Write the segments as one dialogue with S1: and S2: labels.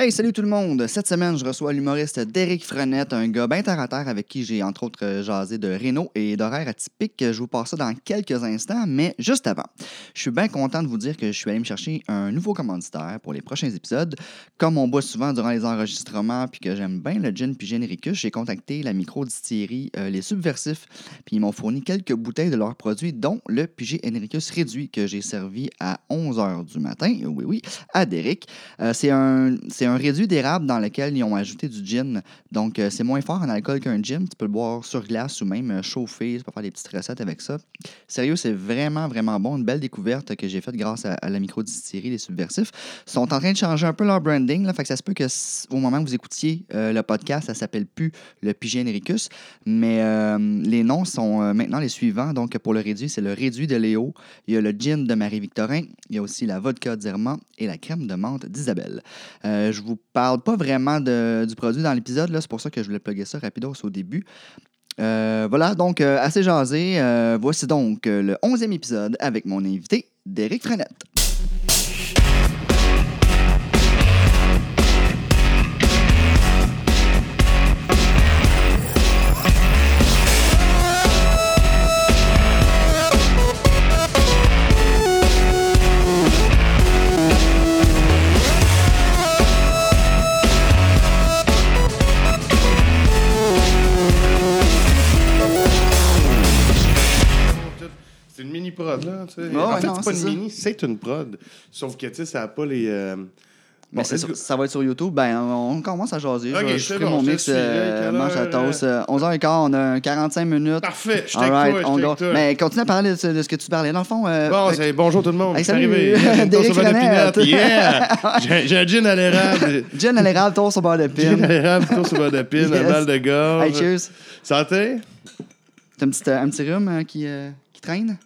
S1: Hey, salut tout le monde! Cette semaine, je reçois l'humoriste Derek Frenette, un gars bien terre à terre avec qui j'ai entre autres euh, jasé de Renault et d'horaires atypiques. Je vous passe ça dans quelques instants, mais juste avant, je suis bien content de vous dire que je suis allé me chercher un nouveau commanditaire pour les prochains épisodes. Comme on boit souvent durant les enregistrements puis que j'aime bien le gin puis Généricus, j'ai contacté la micro-distillerie euh, Les Subversifs puis ils m'ont fourni quelques bouteilles de leurs produits, dont le PG Henricus réduit que j'ai servi à 11h du matin, oui, oui, à Derek. Euh, c'est un, un réduit d'érable dans lequel ils ont ajouté du gin. Donc, euh, c'est moins fort en alcool qu'un gin. Tu peux le boire sur glace ou même euh, chauffé. Tu peux faire des petites recettes avec ça. Sérieux, c'est vraiment, vraiment bon. Une belle découverte que j'ai faite grâce à, la micro-distillerie Les Subversifs. Ils sont en train de changer un peu leur branding. Là, fait que ça se peut que au moment où vous écoutiez euh, le podcast, ça s'appelle plus le Pigé Henricus. Mais les noms sont maintenant les suivants. Donc, pour le réduit, c'est le réduit de Léo. Il y a le gin de Marie-Victorin. Il y a aussi la vodka d'Irma et la crème de menthe d'Isabelle. Euh, je vous parle pas vraiment de- du produit dans l'épisode, c'est pour ça que je voulais plugger ça rapidos au début. Euh, voilà, donc euh, assez jasé. Euh, voici donc le 11e épisode avec mon invité, Derek Frenette. Ouais,
S2: en
S1: ouais,
S2: fait,
S1: non,
S2: c'est pas une
S1: ça.
S2: mini, c'est une prod. Sauf que, tu sais, ça n'a pas les. euh,
S1: Mais
S2: bon,
S1: c'est sur- ça va être sur YouTube. Ben, on commence à jaser.
S2: Ok,
S1: je, je ferai
S2: bon,
S1: mon mix euh, manche à toast. Euh, 11h15, on a un 45 minutes.
S2: Parfait, je avec
S1: right, on go. Mais continue à parler de, ce- de ce que tu parlais. Dans le fond, euh,
S2: Bon, c'est bonjour tout le monde.
S1: Hey,
S2: c'est arrivé. De
S1: Frenette.
S2: pinot. Yeah! J'ai un gin à l'érable.
S1: gin à l'érable, toast au beurre de
S2: Gin à
S1: pin.
S2: l'érable, toast au beurre de pin, un mal de gorge.
S1: Hey, cheers.
S2: Santé?
S1: T'as un petit, euh, un petit rhume euh, qui, euh, qui traîne?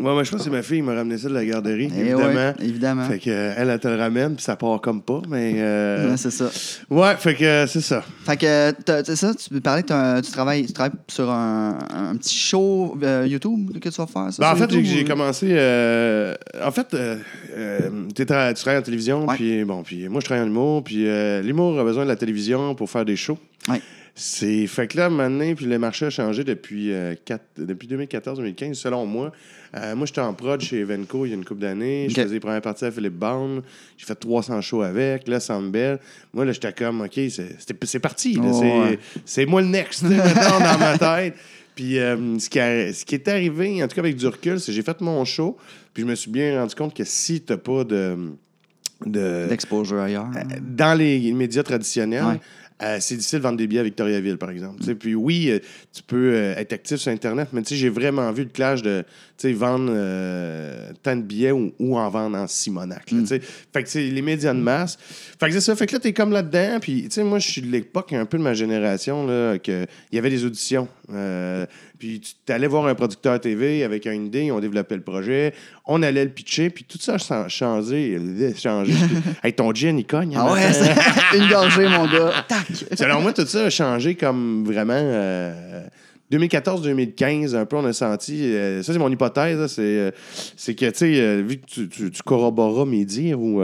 S2: Ouais, moi, je pense que c'est ma fille qui m'a ramené ça de la garderie,
S1: Eh
S2: évidemment.
S1: ouais, évidemment.
S2: Fait que, euh, elle, elle te le ramène, puis ça part comme pas, mais. euh,
S1: Ouais, c'est ça.
S2: Ouais, fait que euh, c'est ça.
S1: Fait que, c'est ça, tu parlais que tu travailles, tu travailles sur un, un petit show euh, YouTube que tu vas faire, ça?
S2: Ben, en fait, j'ai
S1: ou-
S2: commencé. euh, en fait, tu travailles en télévision, puis bon, puis moi, je travaille en humour, puis l'humour a besoin de la télévision pour faire des shows.
S1: Ouais.
S2: C'est fait que là, maintenant, puis le marché a changé depuis, euh, quatre- depuis 2014-2015, selon moi. Euh, moi, j'étais en prod chez Evenco il y a une couple d'années.
S1: Ok.
S2: Je faisais les premières parties à Philippe Bond. J'ai fait 300 shows avec. Là, Sandbell. Moi, là, j'étais comme, OK, c'est parti.
S1: Oh,
S2: c'est
S1: ouais.
S2: moi le next, dans ma tête. Puis euh, ce, qui a- ce qui est arrivé, en tout cas avec du recul, c'est que j'ai fait mon show. Puis je me suis bien rendu compte que si t'as pas de. de
S1: D'exposure ailleurs.
S2: dans les médias traditionnels,
S1: Ouais.
S2: Euh, c'est difficile de vendre des billets à Victoriaville, par exemple. Puis oui, euh, tu peux euh, être actif sur Internet, mais j'ai vraiment vu le clash de vendre euh, tant de billets ou, ou en vendre en Simonac. là, tu sais. Fait que c'est les médias de masse. Fait que c'est ça. Fait que là, t'es comme là-dedans. Puis, tu sais, moi, je suis de l'époque un peu de ma génération, là, que il y avait des auditions. Euh, puis tu allais voir un producteur TV avec une idée, on développait le projet, on allait le pitcher, puis tout ça a changé. changé. hey, ton gin, il cogne. hein,
S1: Ah ouais, une gorgée, mon gars. Tac!
S2: Selon moi, tout ça a changé comme vraiment. euh, 2014-2015, un peu, on a senti. euh, ça, c'est mon hypothèse. là, C'est euh, c'est que, tu sais, euh, vu que tu, tu, tu corroboreras mes dires, ou,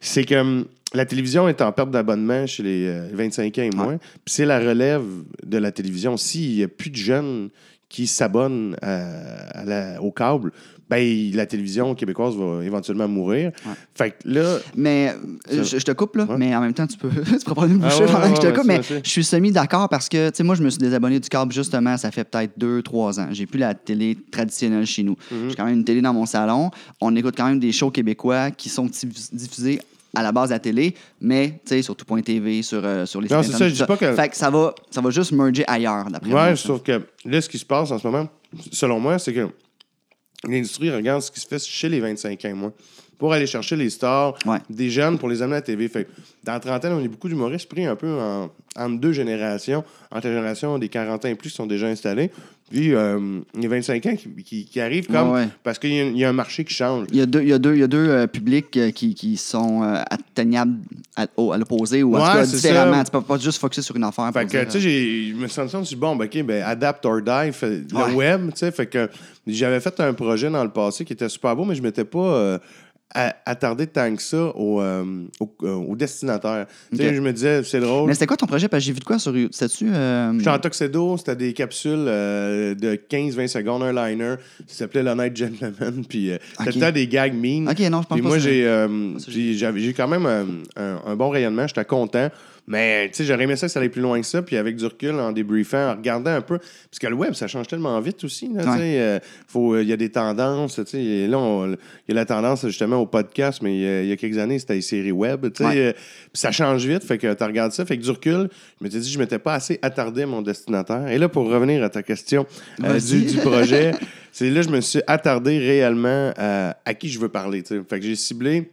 S2: c'est que hum, la télévision est en perte d'abonnement chez les euh, 25 ans et moins. Puis c'est la relève de la télévision. S'il n'y a plus de jeunes qui s'abonnent à- à la- au câble, ben, la télévision québécoise va éventuellement mourir.
S1: Ouais.
S2: Fait que là,
S1: Mais euh,
S2: Ça-
S1: je, je te coupe, là,
S2: Ouais.
S1: mais en même temps, tu peux, tu peux pas nous
S2: Ah
S1: boucher
S2: ouais,
S1: pendant que je te coupe. Mais je suis semi-d'accord parce que, tu sais, moi, je me suis désabonné du câble justement, ça fait peut-être deux, trois ans. J'ai plus la télé traditionnelle chez nous.
S2: Mhm.
S1: J'ai quand même une télé dans mon salon. On écoute quand même des shows québécois qui sont diffus- diffusés à la base de la télé, mais tu sais, sur tout.tv, sur, euh, sur les
S2: Non,
S1: sites
S2: c'est ça, je dis pas que-
S1: Fait que ça va, ça va juste merger ailleurs, d'après moi.
S2: Ouais, sauf que là, ce qui se passe en ce moment, selon moi, c'est que l'industrie regarde ce qui se fait chez les 25 ans et pour aller chercher les stars
S1: Ouais.
S2: des jeunes pour les amener à la TV. Fait dans la trentaine, on est beaucoup d'humoristes pris un peu en, entre deux générations, entre la génération des 40 ans et plus qui sont déjà installés, puis euh, les 25 ans qui, qui- qui arrivent comme
S1: Ouais, ouais.
S2: parce qu'il y, y a un marché qui change.
S1: Il y a deux, il y a deux, il y a deux euh, publics euh, qui, qui sont euh, atteignables à, l'opposé ou en tout cas différemment.
S2: ça.
S1: Tu peux pas juste focusser sur une affaire.
S2: Fait que, tu sais, je me suis senti bon, ben, OK, ben, adapt or die, fait- le web, tu sais, fait que j'avais fait un projet dans le passé qui était super beau, mais je m'étais pas attardé tant que ça au, euh, au, euh, au destinataire. Tu sais, je me disais, c'est drôle.
S1: Mais c'était quoi ton projet? Parce que j'ai vu de quoi sur YouTube? C'était-tu. euh,
S2: J'étais en tuxedo, c'était des capsules euh, de 15-20 secondes, un liner. Ça s'appelait l'Honnête Gentleman. Puis euh, c'était
S1: Ok.
S2: tout le temps des gags mean.
S1: Ok, non, je pense
S2: Puis
S1: pas
S2: moi,
S1: que c'est-
S2: j'ai j'ai quand même un, un bon rayonnement. J'étais content. Mais tu sais, j'aurais aimé ça que ça allait plus loin que ça. Puis avec du recul, en débriefant, en regardant un peu. Parce que le web, ça change tellement vite aussi. là, tu
S1: Ouais.
S2: sais, euh, Il y a des tendances. tu sais, et Là, il y a la tendance justement au podcast, mais il y a, il y a quelques années, c'était les séries web. tu sais,
S1: Ouais.
S2: euh, puis ça change vite. Fait que tu regardes ça. Fait que du recul, je m'étais dit, je m'étais pas assez attardé à mon destinataire. Et là, pour revenir à ta question euh, du, du projet, c'est là que je me suis attardé réellement à, à qui je veux parler. tu sais. Fait que j'ai ciblé.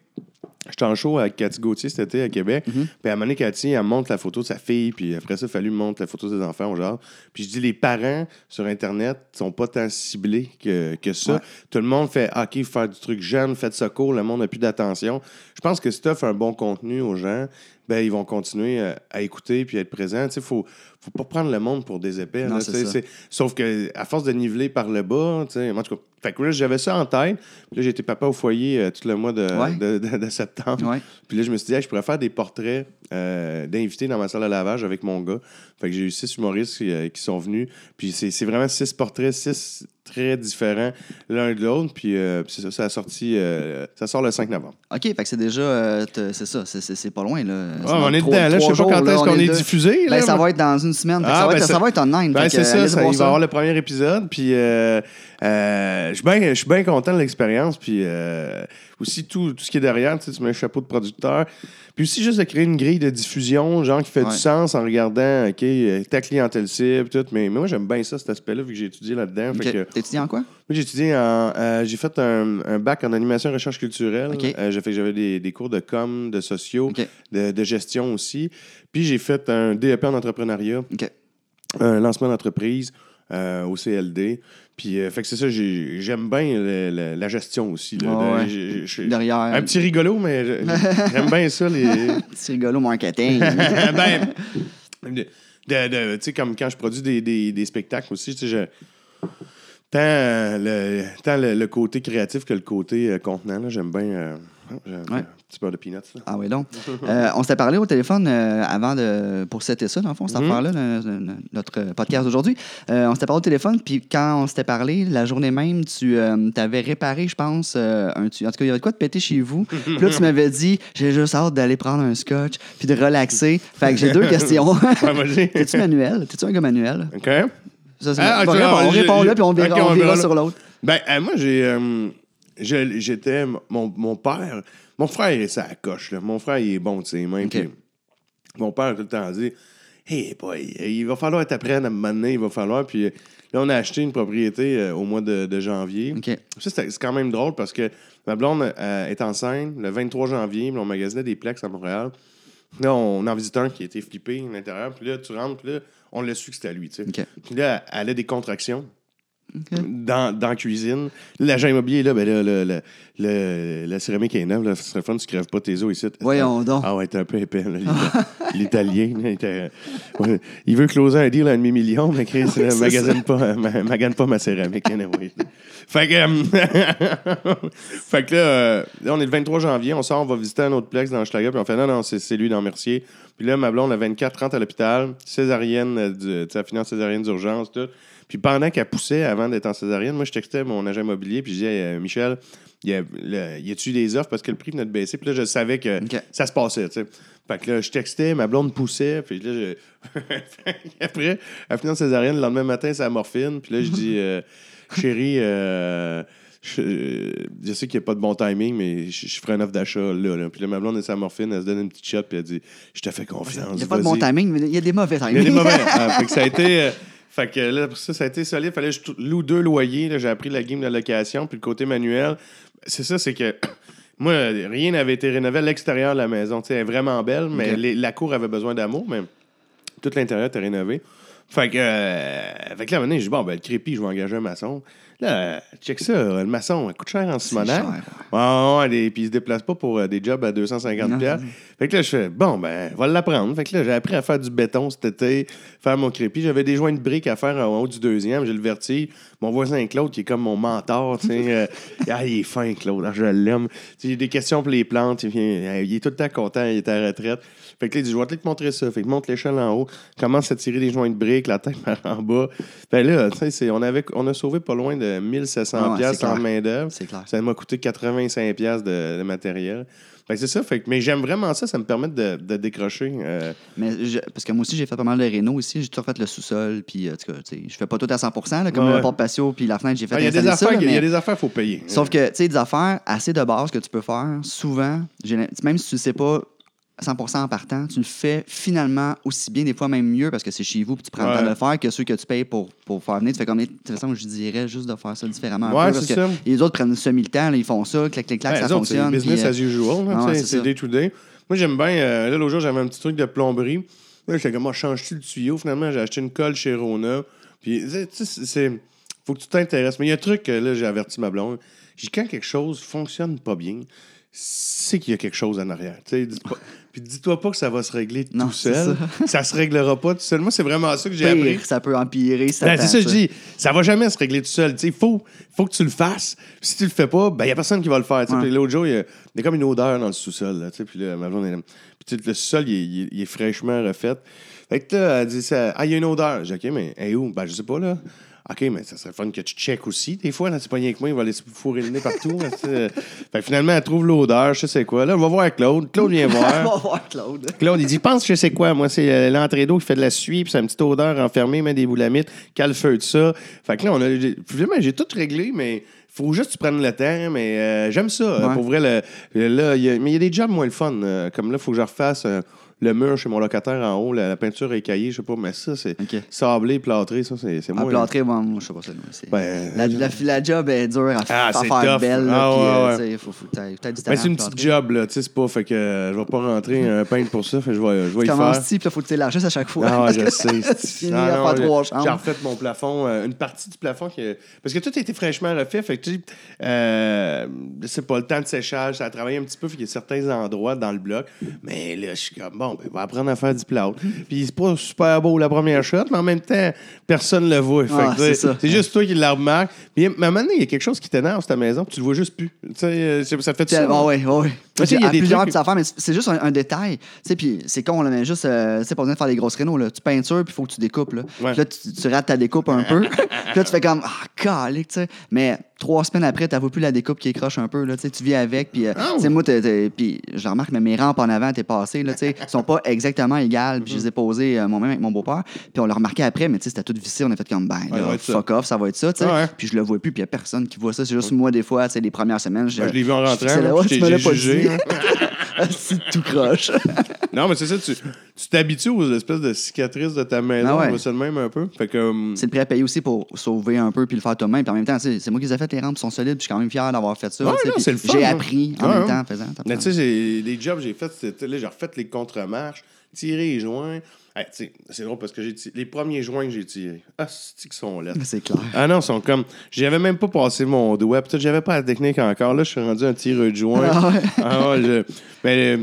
S2: J'étais en show avec Cathy Gauthier cet été à Québec.
S1: Mhm.
S2: Puis à un moment donné, Cathy, elle montre la photo de sa fille. Puis après ça, il a fallu me montrer la photo de ses enfants, genre. Puis je dis, les parents sur Internet sont pas tant ciblés que, que ça.
S1: Ouais.
S2: Tout le monde fait, Ah, OK, faire du truc jeune, faites ça court, le monde n'a plus d'attention. Je pense que si tu offres un bon contenu aux gens, ben, ils vont continuer à, à écouter puis à être présents. Il faut, faut pas prendre le monde pour des épais.
S1: Non,
S2: là,
S1: c'est ça.
S2: Sauf que à force de niveler par le bas, en tout cas, fait que là, j'avais ça en tête. Puis là, j'étais papa au foyer euh, tout le mois de,
S1: Ouais.
S2: de, de- de septembre.
S1: Ouais.
S2: Puis là, je me suis dit, Hey, je pourrais faire des portraits euh, d'invités dans ma salle à lavage avec mon gars. Fait que j'ai eu six humoristes qui, euh, qui sont venus. Puis c'est c'est vraiment six portraits, six très différents l'un de l'autre. Puis, euh, c'est ça, ça a sorti, euh, ça sort le 5 novembre.
S1: OK, fait que c'est déjà. euh, c'est ça, c'est- c'est c'est pas loin, là. C'est
S2: Ah,
S1: dans
S2: on est
S1: trois-
S2: dedans, là. Je
S1: trois
S2: sais pas
S1: jours,
S2: quand
S1: là,
S2: est-ce
S1: on
S2: qu'on est,
S1: dedans.
S2: diffusé.
S1: Ben,
S2: là,
S1: ça
S2: mais-
S1: va être dans une semaine. Fait que
S2: Ah,
S1: ça, va
S2: ben,
S1: être,
S2: ça-
S1: ça va être online.
S2: Ben,
S1: fait
S2: c'est ça,
S1: allez
S2: ça,
S1: voir
S2: il va y avoir le premier épisode. Puis euh, euh, je suis bien- je suis bien content de l'expérience. Puis euh, aussi tout, tout ce qui est derrière, tu, sais, tu mets un chapeau de producteur. Puis aussi juste de créer une grille de diffusion, genre qui fait
S1: Ouais.
S2: du sens en regardant OK, euh, ta clientèle cible, tout. Mais, mais moi, j'aime bien ça, cet aspect-là, vu que j'ai étudié là-dedans.
S1: OK.
S2: Fait que-
S1: T'es étudiant en quoi?
S2: moi, j'ai étudié en. euh, j'ai fait un, un bac en animation et recherche culturelle. Euh, j'ai fait que j'avais des, des cours de com, de sociaux, de, de gestion aussi. Puis j'ai fait un DEP en entrepreneuriat, un lancement d'entreprise euh, au CLD. Puis, euh, fait que c'est ça, j'ai- j'aime bien le- le- la gestion aussi. là.
S1: Ouais, Derrière.
S2: Un petit rigolo, mais j'aime bien ça. Les...
S1: petit rigolo marketing.
S2: ben, de, de- de- tu sais, comme quand je produis des, des- des spectacles aussi, tu sais, je- tant, euh, le, tant le, côté créatif que le côté contenant, là, j'aime bien. J'ai un
S1: Ouais.
S2: petit peu de peanuts. là.
S1: Ah oui, donc. Euh, on s'était parlé au téléphone euh, avant de. pour setter ça, dans le fond, cette affaire-là, le- le- notre podcast d'aujourd'hui. Euh, on s'était parlé au téléphone, puis quand on s'était parlé, la journée même, tu avais réparé, je pense, un. tu- en tout cas, il y avait de quoi de péter chez vous. Puis là, tu m'avais dit, j'ai juste hâte d'aller prendre un scotch, puis de relaxer. Fait que j'ai deux questions.
S2: Ouais.
S1: T'es-tu manuel? T'es-tu un gars manuel?
S2: OK?
S1: Ça,
S2: Ah,
S1: on répond là, puis on verra, on
S2: on
S1: verra sur l'autre.
S2: Ben, moi, j'ai. J'étais. Mon, mon père. Mon frère, est sa coche. Là. Mon frère, il est bon de ses mains.
S1: OK.
S2: puis mon père a tout le temps dit Hey, boy, il va falloir t'apprendre à me mener, il va falloir. Puis là, on a acheté une propriété euh, au mois de, de janvier. Ça, c'est quand même drôle parce que ma blonde euh, est enceinte le 23 janvier, on magasinait des plex à Montréal. Là, on en visite un qui était flippé à l'intérieur, puis là, tu rentres, puis là, on l'a su que c'était à lui, tu sais. Puis là, elle a des contractions Dans, dans la cuisine. L'agent immobilier, là, ben là, le, le- le- la céramique est neuve, là, ce serait fun, tu crèves pas tes os ici.
S1: Voyons donc.
S2: Ah ouais, t'es un peu épais, l'Italien. il, était- ouais, il veut closer un deal à un demi-million, mais Chris,
S1: Oui,
S2: magasine pas, ma- magane pas ma céramique. anyway. fait que, euh, fait que là, euh, là, on est le 23 janvier, on sort, on va visiter un autre plex dans Schlager, puis on fait non, non, c'est lui dans Mercier. Puis là, ma blonde, a 24, 30 à l'hôpital, césarienne, euh, tu sais, en césarienne d'urgence, tout. Puis pendant qu'elle poussait, avant d'être en césarienne, moi, je textais mon agent immobilier, puis je disais, Hey, euh, Michel, y a, le- y a-tu des offres? Parce que le prix venait de baisser? Puis là, je savais que ça se passait, tu sais. Fait que là, je textais, ma blonde poussait, puis là, je... après, elle finit en césarienne, le lendemain matin, c'est la morphine, puis là, je dis, euh, chérie, euh, je, je sais qu'il n'y a pas de bon timing, mais je, je ferai un offre d'achat là, là. Puis là, ma blonde est sa morphine, elle se donne une petite shot, puis elle dit, je te fais confiance.
S1: Il n'y a pas de bon timing, mais il y a des mauvais timings.
S2: Il y a des mauvais. Ah, fait que ça a été. euh, fait que là, pour ça, ça a été solide. Fallait que je loue deux loyers. J'ai appris la game de location. Puis le côté manuel, c'est ça, c'est que. Moi, rien n'avait été rénové à l'extérieur de la maison. Tu sais, elle est vraiment belle, mais les- la cour avait besoin d'amour, mais tout l'intérieur était rénové. Fait que, euh, fait que là, je dis, bon, ben, le crépi, je vais engager un maçon. Là, check ça, le maçon, il coûte cher en Simonac.
S1: cher,
S2: Ouais, ouais, et puis il se déplace pas pour euh, des jobs à 250
S1: Non.
S2: piastres. Fait que là, je fais, bon, ben, va l'apprendre. Fait que là, j'ai appris à faire du béton cet été, faire mon crépi. J'avais des joints de briques à faire en haut du deuxième. J'ai le vertige. Mon voisin Claude, qui est comme mon mentor, tu sais. euh, ah, il est fin, Claude. Ah, je l'aime. J'ai des questions pour les plantes. Il, vient- il est tout le temps content. Il est à la retraite. Fait que là, il dit, je vais te montrer ça. Fait qu'il monte l'échelle en haut, commence à tirer des joints de briques, la tête par en bas. Fait là, tu sais, on, avait, on a sauvé pas loin de 1700
S1: Ah ouais, c'est
S2: en main-d'œuvre.
S1: C'est clair.
S2: Ça m'a coûté 85$ piastres de, de matériel. C'est ça. Fait que, mais j'aime vraiment ça. Ça me permet de, de décrocher. euh,
S1: Mais je- parce que moi aussi, j'ai fait pas mal de réno aussi. J'ai tout refait le sous-sol. Puis, euh, je fais pas tout à 100 là, comme
S2: Ouais.
S1: le porte-patio puis la fenêtre, j'ai fait
S2: ah, Il y a des affaires qu'il y a des affaires qu'il faut payer.
S1: Sauf que, tu sais, des affaires assez de base que tu peux faire, souvent, même si tu ne sais pas 100% en partant, tu le fais finalement aussi bien, des fois même mieux, parce que c'est chez vous, puis tu prends le temps de le faire, que ceux que tu payes pour, pour faire venir. Tu fais comme, de toute façon, je dirais juste de faire ça différemment. un
S2: Ouais,
S1: peu, parce que les autres prennent semi le temps, là, ils font ça, clac, clac, clac,
S2: Ouais,
S1: ça
S2: autres, c'est
S1: fonctionne.
S2: business
S1: euh,
S2: as usual.
S1: ah c'est
S2: day to day. Moi, j'aime bien. euh, là, l'autre jour, j'avais un petit truc de plomberie. Là, j'étais comme, moi, change-tu le tuyau? Finalement, j'ai acheté une colle chez Rona. Puis, tu sais, c'est. Faut que tu t'intéresses. Mais il y a un truc, là, j'ai averti ma blonde. J'ai quand quelque chose fonctionne pas bien, c'est qu'il y a quelque chose en arrière. Tu sais, Puis dis-toi pas que ça va se régler tout
S1: Non,
S2: seul. Ça. se réglera pas tout seul. Moi, c'est vraiment ça que j'ai appris.
S1: ça peut empirer. Ça
S2: Ben, c'est ça que je dis. Ça va jamais se régler tout seul. Il faut, faut que tu le fasses. Puis si tu le fais pas, il ben, n'y a personne qui va le faire.
S1: Ouais.
S2: Puis l'autre jour, il y, a, il y a comme une odeur dans le sous-sol. Puis là, ma blonde, elle aime. Puis tu sais, le sous-sol, il, est- il fraîchement refait. Fait que là, elle dit ça. Ah, il y a une odeur. J'ai dit, OK, mais elle est où? Ben, je sais pas, là. OK, mais ça serait fun que tu checkes aussi. Des fois, là, c'est pas rien que moi, il va laisser fourrer le nez partout. fait que finalement, elle trouve l'odeur, je sais quoi. Là, on va voir Claude. Claude vient
S1: On
S2: voir.
S1: va voir Claude.
S2: Claude, il dit Pense je sais quoi. Moi, c'est euh, l'entrée d'eau qui fait de la suie, puis c'est une petite odeur enfermée, met des boulamites, cale feu de ça. Fait que là, on a. j'ai- Finalement, j'ai tout réglé, mais. Faut juste que tu prennes le temps, mais euh, j'aime ça.
S1: Ouais.
S2: Pour vrai, le- le- là, il y a- mais il y a des jobs moins le fun. euh, comme là, il faut que je refasse euh, le mur chez mon locataire en haut, la, la peinture est caillée, je sais pas, mais ça, c'est
S1: OK.
S2: sablé, plâtré, ça, c'est moins.
S1: plâtrer, bon, moi, je sais pas ça. moi, c'est-
S2: Ben,
S1: la, la, la job est dure à,
S2: Ah,
S1: à
S2: c'est
S1: faire
S2: tough.
S1: belle. là,
S2: Ah, ouais,
S1: euh,
S2: ouais.
S1: tu sais, faut, faut du talent
S2: c'est une petite job, là, tu sais, c'est pas, fait que euh, je vais pas rentrer un peintre pour ça, fait que je vais, je vais
S1: Tu
S2: y faire.
S1: là, faut que tu lâches à chaque fois.
S2: Ah, je sais.
S1: tu
S2: Ah, j'ai- refait mon plafond, euh, une partie du plafond qui. Parce que tout a été fraîchement refait. Fait que, tu sais, euh, c'est pas le temps de séchage, ça a travaillé un petit peu. Fait qu'il y a certains endroits dans le bloc. Mais là, je suis comme, bon, ben, on va apprendre à faire du plâtre. Puis c'est pas super beau la première shot, mais en même temps, personne le voit.
S1: Ah, c'est
S2: c'est juste toi qui le remarques. Puis à un moment donné, il y a quelque chose qui t'énerve sur ta maison, puis tu le vois juste plus. Tu sais, euh, ça fait ça.
S1: Ah ouais, ouais,
S2: il y a
S1: À
S2: des
S1: plusieurs
S2: trucs-
S1: petites affaires, mais c'est- c'est juste un, un détail. Tu sais, puis c'est con, là, mais juste, euh, tu sais, pas besoin de faire des grosses rénaux, là. Tu peintures, puis il faut que tu découpes, là.
S2: Ouais.
S1: Là, tu, tu rates ta découpe un peu. puis là, tu fais comme, ah, calique, tu sais. Mais trois semaines après, tu plus la découpe qui écroche un peu, là. Tu vis avec, puis, euh, sais, moi, puis je remarque, mais mes rampes en avant, t'es passé, là, sont pas exactement égales. Puis je les ai posées euh, moi-même avec mon beau-père. Puis on l'a remarqué après, mais tu sais, c'était tout vissé. On a fait comme, ben,
S2: Ouais,
S1: là,
S2: ouais, ça.
S1: fuck off, ça va être ça. Puis je le vois plus, puis il y a personne qui voit ça. C'est juste moi, des fois, les premières semaines.
S2: Ben, je l'ai vu en rentrant,
S1: fixais là, ouais, tu me l'as pas
S2: jugé,
S1: dit.
S2: hein.
S1: c'est tout croche.
S2: Non, mais c'est ça, tu tu t'habitues aux espèces de cicatrices de ta maison,
S1: Ah ouais.
S2: même un peu. Hum,
S1: c'est le prêt à payer aussi pour sauver un peu puis le faire toi-même. Puis en même temps, c'est moi qui les ai fait, les rampes sont solides, puis je suis quand même fier d'avoir fait ça.
S2: Ouais,
S1: tu sais,
S2: non,
S1: puis
S2: c'est le fun,
S1: J'ai
S2: hein.
S1: appris en
S2: Ouais,
S1: même
S2: ouais.
S1: temps en faisant.
S2: Mais tu sais, j'ai- les jobs que j'ai c'était là, j'ai refait les contre-marches, tiré les joints. Hey, c'est drôle parce que j'ai les premiers joints que j'ai tirés, ah, c'est qu'ils sont là.
S1: c'est clair.
S2: Ah non, ils sont comme. J'avais même pas passé mon doigt. Peut-être j'avais pas la technique encore. Là, je suis rendu un tireur de joint.
S1: Ah ouais.
S2: Ah je- Mais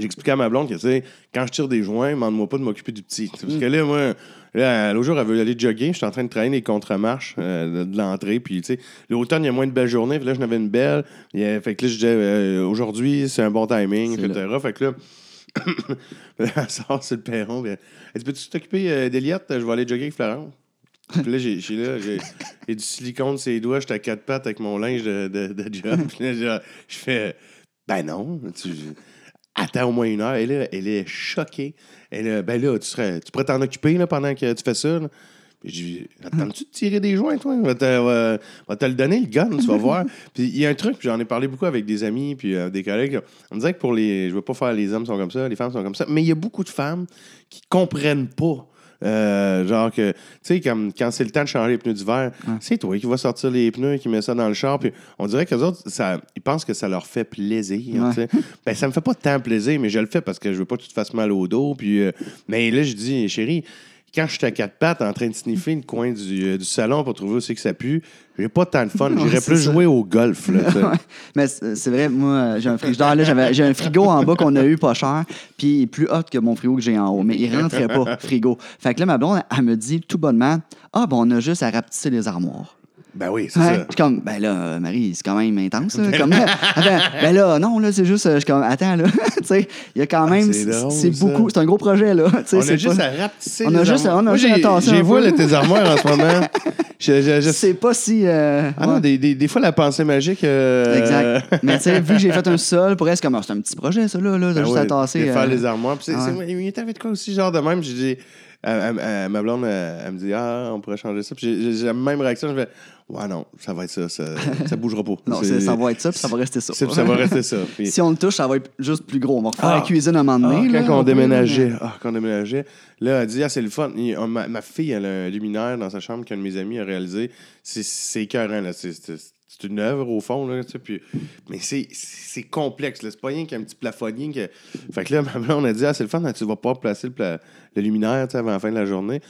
S2: j'expliquais à ma blonde que, tu sais, quand je tire des joints, demande-moi pas de m'occuper du petit. Parce que là, moi, là, l'autre jour, elle veut aller jogger. Je suis en train de traîner les contre-marches euh, de, l'entrée. Puis, tu sais, l'automne, il y a moins de belles journées. Puis là, j'en avais une belle. Fait que là, je disais, euh, aujourd'hui, c'est un bon timing, etc. Fait que là, elle sort sur le perron. Puis elle dit Peux-tu t'occuper euh, d'Eliott? Je vais aller jogger avec Florence. Puis là, j'ai, j'ai là, j'ai, j'ai du silicone sur les doigts, j'étais à quatre pattes avec mon linge de, de, de job. Puis là, je, je fais Ben non, tu, attends au moins une heure. Et là, elle est choquée. Elle est, ben là, tu, serais, tu pourrais t'en occuper là, pendant que tu fais ça. là. Je dis Attends-tu de tirer des joints, toi? On va te, va- va te le donner, le gun, tu vas voir. Puis il y a un truc, j'en ai parlé beaucoup avec des amis, puis euh, des collègues. On me disait que pour les. Je veux pas faire les hommes sont comme ça, les femmes sont comme ça. Mais il y a beaucoup de femmes qui comprennent pas. Euh, genre que, tu sais, comme quand c'est le temps de changer les pneus d'hiver, c'est toi qui vas sortir les pneus, qui met ça dans le char. Puis on dirait que les autres, ça, ils pensent que ça leur fait plaisir.
S1: Ouais.
S2: Ben, ça me fait pas tant plaisir, mais je le fais parce que je veux pas que tu te fasses mal au dos. Puis, euh, mais là, je dis, chérie, quand je suis à quatre pattes en train de sniffer le coin du, euh, du salon pour trouver aussi que ça pue, j'ai pas tant de fun. J'irais
S1: c'est
S2: plus
S1: ça.
S2: jouer au golf. Là.
S1: Ouais. Mais c'est c'est vrai, moi, j'ai un frigidaire, là, j'avais- j'ai un frigo en bas qu'on a eu pas cher, puis il est plus haut que mon frigo que j'ai en haut, mais il rentrait pas, frigo. Fait que là, ma blonde, elle me dit tout bonnement, ah, ben, on a juste à rapetisser les armoires.
S2: Ben oui, c'est
S1: Ouais.
S2: ça.
S1: Je suis comme, ben là, euh, Marie, c'est quand même intense. Là. Comme, Attends, ben là, non, là, c'est juste, euh, je suis comme, attends, là, tu sais, il y a quand même,
S2: Ah, c'est
S1: beaucoup, c'est un gros projet, là.
S2: On a juste
S1: pas-
S2: à rapetisser
S1: On a juste- on a juste à
S2: j'ai- là, tes armoires en ce moment. Je- je- je-
S1: C'est pas si. euh,
S2: Ah non,
S1: ouais.
S2: des, des, des fois, la pensée magique. euh,
S1: Exact. Mais tu sais, vu que j'ai fait un sol, pour elle, c'est comme, ah, c'est un petit projet, ça, là, là,
S2: Ben
S1: juste
S2: ouais,
S1: à tasser.
S2: de faire
S1: euh,
S2: les armoires. Puis c'est- il arrivé de quoi aussi, genre de même. J'ai dit, ma blonde, elle, me dit, ah, on pourrait changer ça. Puis j'ai, la même réaction. Je fais, ouais, non, ça va être ça. Ça, ça bougera pas.
S1: Non, ça va être ça, puis ça va rester ça.
S2: ça va rester ça. Puis-
S1: Si on le touche, ça va être juste plus gros. On va refaire
S2: Ah.
S1: la cuisine à un moment
S2: Ah,
S1: donné. là,
S2: quand on déménageait, ah, quand on déménageait, là, elle dit Ah, c'est le fun. Il- on- ma, ma fille, elle a un luminaire dans sa chambre qu'un de mes amis a réalisé. C'est, c'est écœurant, là. C'est, c'est- une œuvre, au fond, là, tu sais, puis- mais c'est, complexe. C'est pas rien qu'un petit plafonnier. Que... Fait que là, blonde a dit Ah, c'est le fun, tu vas pas placer le, le luminaire, avant la fin de la journée.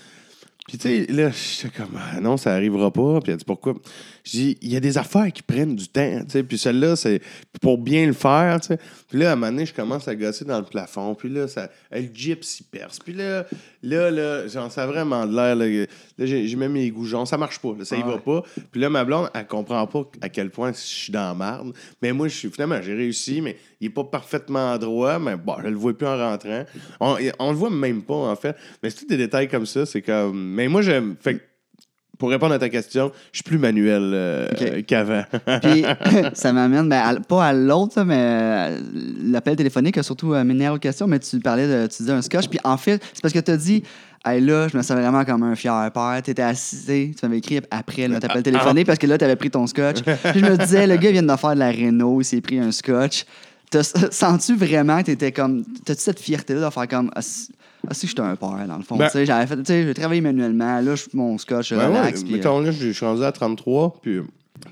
S2: Puis, tu sais, là, j'étais comme, Ah, non, ça arrivera pas. Puis, elle dit, pourquoi? Je dis, il y a des affaires qui prennent du temps, tu sais. Puis, celle-là, c'est pour bien le faire, tu sais. Puis là, à un moment donné, je commence à gosser dans le plafond. Puis là, ça, le gyps, il perce. Puis là, là, là, genre, ça a vraiment de l'air. Là, Là, j'ai mis mes goujons. Ça marche pas, là, ça y
S1: Ah
S2: va pas. Puis là, ma blonde, elle comprend pas à quel point je suis dans la marde. Mais moi, je suis, finalement, j'ai réussi, mais il est pas parfaitement droit. Mais bon, je le vois plus en rentrant. On, on le voit même pas, en fait. Mais c'est tous des détails comme ça. C'est comme. Mais moi, j'aime. Fait pour répondre à ta question, je suis plus manuel euh, qu'avant.
S1: Puis ça m'amène, ben, à- pas à l'autre, mais euh, l'appel téléphonique a surtout amené à l'autre question, mais tu parlais de, tu disais un scotch. Puis en fait, c'est parce que tu as dit, hey, là, je me sens vraiment comme un fier père. Tu étais assis, tu m'avais écrit après notre appel téléphonique parce que là, tu avais pris ton scotch. Puis je me disais, le gars vient de faire de la Renault, il s'est pris un scotch. T'as- Sens-tu vraiment que t'étais comme. T'as-tu cette fierté-là de faire comme. Ah, si, j'étais un père, dans le fond.
S2: Ben-
S1: tu sais, j'avais fait. Tu sais, j'ai travaillé manuellement. Là, je suis mon scotch, je
S2: Ouais, ouais,
S1: relax. puis, euh,
S2: mettons, là, je suis rendu à 33, puis,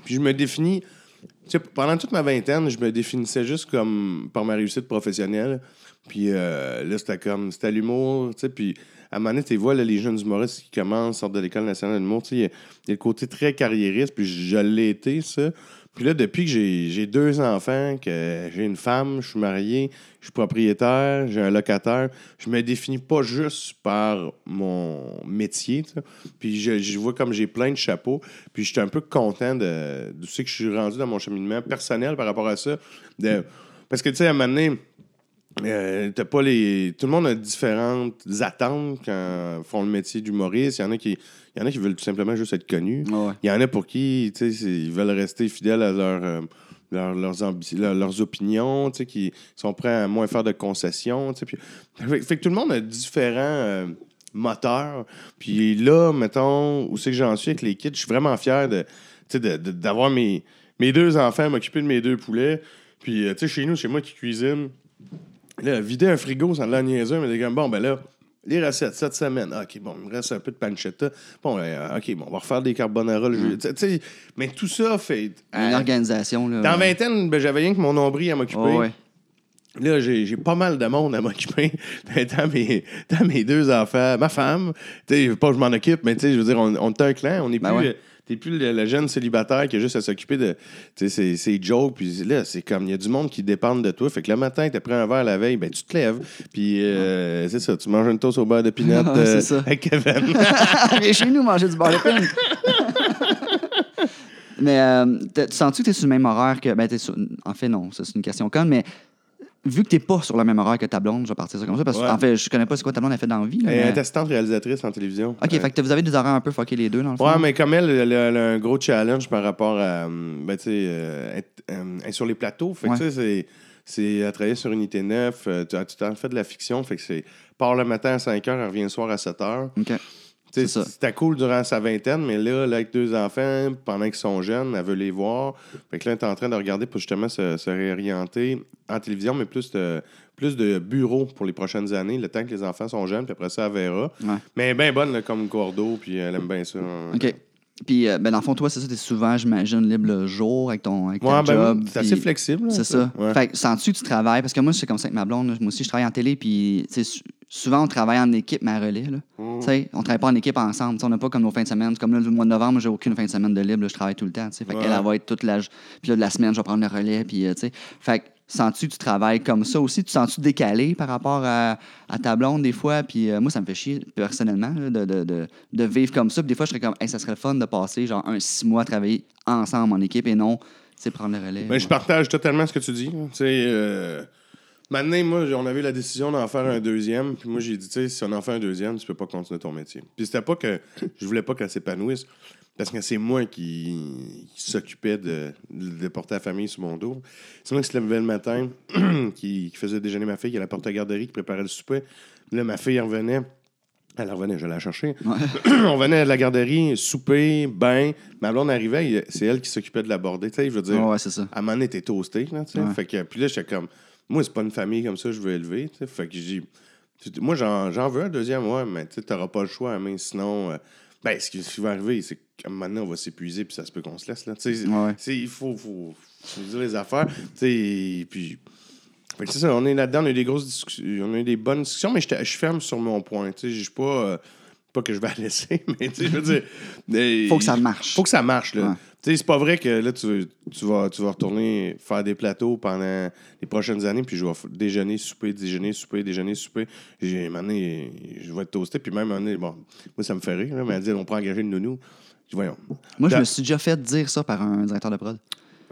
S2: puis je me définis... tu sais, pendant toute ma vingtaine, je me définissais juste comme par ma réussite professionnelle. Puis euh, là, c'était comme... C'était l'humour, tu sais, puis... À un moment donné, tu vois, là, les jeunes humoristes qui commencent, sortent de l'École nationale de l'humour, tu sais, il y, y a le côté très carriériste, puis je l'ai été, ça. Puis là, depuis que j'ai deux enfants, que j'ai une femme, je suis marié, je suis propriétaire, j'ai un locataire, je me définis pas juste par mon métier, tu sais. Puis je, je vois comme j'ai plein de chapeaux, puis je suis un peu content de, de ce que je suis rendu dans mon cheminement personnel par rapport à ça. De, parce que, tu sais, à un moment donné, euh, t'as pas les. Tout le monde a différentes attentes quand ils font le métier d'humoriste. Il y en a qui. Il y en a qui veulent tout simplement juste être connus.
S1: ouais.
S2: Il y en a pour qui, tu sais, c'est- ils veulent rester fidèles à leur, euh, leur- leurs, ambi- leur- leurs opinions, tu sais, qui sont prêts à moins faire de concessions. Puis, fait, fait que tout le monde a différents euh, moteurs. Puis là, mettons, où c'est que j'en suis avec les kids, je suis vraiment fier de, d'avoir mes, mes deux enfants, m'occuper de mes deux poulets. Puis, tu sais, chez nous, c'est moi qui cuisine. Là, vider un frigo, ça a l'air niaiseux, mais comme, bon, ben là, les recettes, cette semaine, ah, OK, bon, il me reste un peu de pancetta. Bon, euh, OK, bon, on va refaire des carbonara le jeudi. Tu sais, mais tout ça fait...
S1: Une
S2: euh,
S1: organisation, là.
S2: dans la vingtaine, ben, j'avais rien que mon nombril à m'occuper.
S1: Ouais, ouais.
S2: Là, j'ai pas mal de monde à m'occuper dans mes, dans mes deux enfants. Ma femme, tu sais, pas que je m'en occupe, mais tu sais, je veux dire, on, on est un clan. On n'est
S1: Ben
S2: plus,
S1: ouais.
S2: Euh, t'es plus le, le jeune célibataire qui a juste à s'occuper de, tu sais, ses, ses jokes. Puis là, c'est comme, il y a du monde qui dépend de toi. Fait que le matin, t'as pris un verre la veille, ben tu te lèves. Puis euh, c'est ça, tu manges une toast au beurre de pinot
S1: ça.
S2: avec Kevin.
S1: Viens chez nous manger du beurre de pin. mais euh, tu sens-tu que tu es sur le même horaire que. Ben, t'es sur- En fait, non, ça, c'est une question conne, mais vu que tu pas sur le même horaire que ta blonde, je vais partir ça comme ça, parce que,
S2: Ouais.
S1: en fait, je connais pas c'est quoi ta blonde a fait dans la vie.
S2: Elle est assistante réalisatrice en télévision.
S1: Ok, fait que vous avez des horaires un peu fuckés les deux, dans le fond.
S2: Ouais, mais comme elle, elle, a- elle a un gros challenge par rapport à. hum, Ben, tu sais, euh, être, euh, être sur les plateaux. Fait que, tu sais, c'est. C'est à travailler sur Unité 9. euh, tu as tout le temps fait de la fiction. Fait que c'est. Part le matin à 5 h, elle revient le soir à 7 h.
S1: Ok.
S2: C'était cool durant sa vingtaine, mais là, là, avec deux enfants, pendant qu'ils sont jeunes, elle veut les voir. Fait que là, elle est en train de regarder pour justement se, se réorienter en télévision, mais plus de, plus de bureaux pour les prochaines années, le temps que les enfants sont jeunes, puis après ça, elle verra.
S1: Ouais.
S2: Mais bien bonne, là, comme cordeau, puis elle aime bien ça.
S1: OK. Puis, euh, ben, dans le fond, toi, c'est ça, t'es souvent, j'imagine, libre le jour avec ton avec
S2: Ouais, ben,
S1: job.
S2: c'est assez flexible.
S1: C'est ça.
S2: Ouais.
S1: Fait que sens-tu que tu travailles? Parce que moi, c'est comme ça avec ma blonde. là. Moi aussi, je travaille en télé, puis souvent, on travaille en équipe, mais à relais. Là.
S2: Mm.
S1: Tu sais, on travaille pas en équipe ensemble. Tu sais, on n'a pas comme nos fins de semaine. Comme là, le mois de novembre, j'ai aucune fin de semaine de libre. là, je travaille tout le temps. tu sais. Fait
S2: Ouais.
S1: qu'elle, elle va être toute la. Puis là, de la semaine, je vais prendre le relais. Puis, euh, tu sais. Fait que, sens-tu que tu travailles comme ça aussi? Tu sens-tu décalé par rapport à, à ta blonde des fois? Puis euh, moi, ça me fait chier personnellement là, de, de, de, de vivre comme ça. Puis des fois, je serais comme, hey, ça serait le fun de passer genre un six mois à travailler ensemble en équipe et non, tu sais, prendre le relais.
S2: Ben, je partage totalement ce que tu dis. Tu sais, euh, maintenant, moi, on avait eu la décision d'en faire un deuxième. Puis moi, j'ai dit, tu sais, si on en fait un deuxième, tu peux pas continuer ton métier. Puis c'était pas que je voulais pas qu'elle s'épanouisse, parce que c'est moi qui, qui s'occupait de, de porter la famille sur mon dos. C'est moi qui se levait le matin, qui, qui faisait déjeuner ma fille, qui allait porter la garderie, qui préparait le souper. Là, ma fille revenait. Elle revenait, je la chercher. on venait à la garderie, souper, bain. Ma blonde arrivait, c'est elle qui s'occupait de l'aborder. Tu sais, je veux dire,
S1: Ouais, c'est ça.
S2: à un moment donné, t'es toasté, là, tu sais.
S1: Ouais.
S2: Fait que, puis là, j'étais comme, moi, c'est pas une famille comme ça, je veux élever, tu sais. Fait que j'ai dit, moi, j'en, j'en veux un deuxième, ouais, mais tu sais, t'auras pas le choix, mais sinon, euh, ben, ce qui, va arriver, c'est qu'à un moment donné, on va s'épuiser, puis ça se peut qu'on se laisse, là.
S1: Ouais,
S2: Il faut, faut, faut dire les affaires, tu sais, et puis... Fait que c'est ça, on est là-dedans, on a eu des grosses discussions, on a eu des bonnes discussions, mais je ferme sur mon point, tu sais, je suis pas... euh, pas que je vais la laisser, mais tu sais, je veux dire...
S1: Faut que ça marche.
S2: Faut que ça marche, là.
S1: Ouais.
S2: Tu sais, c'est pas vrai que là, tu, tu, vas, tu vas retourner faire des plateaux pendant les prochaines années, puis je vais déjeuner, souper, déjeuner, souper, déjeuner, souper. J'ai, donné, je vais être toasté, puis même donné, bon, moi, ça me fait rire, là, mais elle dit, on peut engager une nounou. Voyons.
S1: Moi, je me suis déjà fait dire ça par un directeur de prod.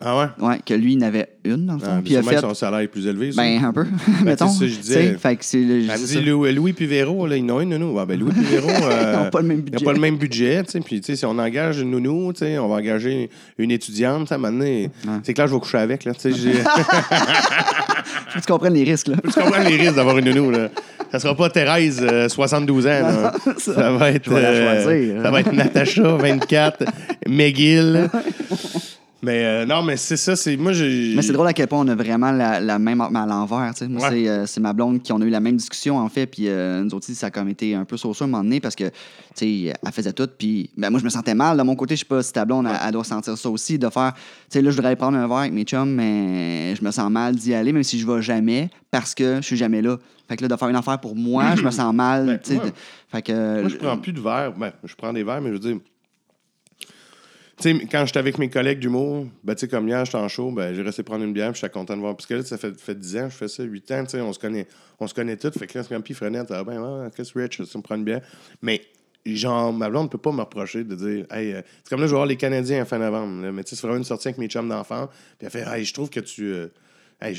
S2: Ah ouais?
S1: Ouais, que lui, il en avait une, dans le fond.
S2: Ah,
S1: puis il a
S2: que
S1: fait.
S2: son salaire est plus élevé. ça.
S1: Ben, un peu, mettons.
S2: c'est ça que je disais.
S1: sais, Fait que c'est. le-
S2: dit, Louis, Louis puis Véro, là, ils n'ont une nounou. Ah, ben, Louis puis Véro, euh,
S1: Ils n'ont pas le même
S2: Ils
S1: budget.
S2: n'ont pas le même budget, tu sais. Puis, tu sais, si on engage une nounou, tu sais, on va engager une étudiante, ça, maintenant, c'est clair, je vais coucher avec, là. Tu sais,
S1: Faut que tu comprennes les risques, là.
S2: tu comprends les risques d'avoir une nounou, là. Ça sera pas Thérèse, euh, 72 ans, là.
S1: ça.
S2: Ça va être. Euh,
S1: choisir, hein.
S2: ça va être Natacha, 24, McGill. Mais euh, non, mais c'est ça, c'est. Moi, j'ai.
S1: Mais c'est drôle à quel point on a vraiment la, la même à l'envers. tu sais. Moi,
S2: Ouais.
S1: c'est, euh, c'est ma blonde qui on a eu la même discussion, en fait. Puis euh, nous autres, ça a comme été un peu à un moment donné parce que, tu sais, elle faisait tout. Puis ben, moi, je me sentais mal. De mon côté, je sais pas si ta blonde, elle, elle doit sentir ça aussi, de faire, tu sais, là, je voudrais aller prendre un verre avec mes chums, mais je me sens mal d'y aller, même si je vais jamais, parce que je suis jamais là. Fait que là, de faire une affaire pour moi, je me sens mal.
S2: Ben,
S1: tu sais,
S2: ouais.
S1: de- Fait que.
S2: Moi, je prends plus de verre. Ben, je prends des verres, mais je veux dire. Tu sais, quand j'étais avec mes collègues d'humour, ben, tu sais, comme hier, j'étais en show, ben, j'ai resté prendre une bière, puis j'étais content de voir. Parce que là, ça fait, fait 10 ans, je fais ça, 8 ans, tu sais, on se connaît, on se connaît tous. Fait que là, c'est comme, puis Frenette, ah ben, ouais, Chris Rich, ça me prend une bière. Mais, genre, ma blonde ne peut pas me reprocher de dire, hey, euh, c'est comme là, je vais voir les Canadiens en fin novembre, là, mais tu sais, c'est vraiment une sortie avec mes chums d'enfants. Puis elle fait, hey, je trouve que tu. euh, Hey,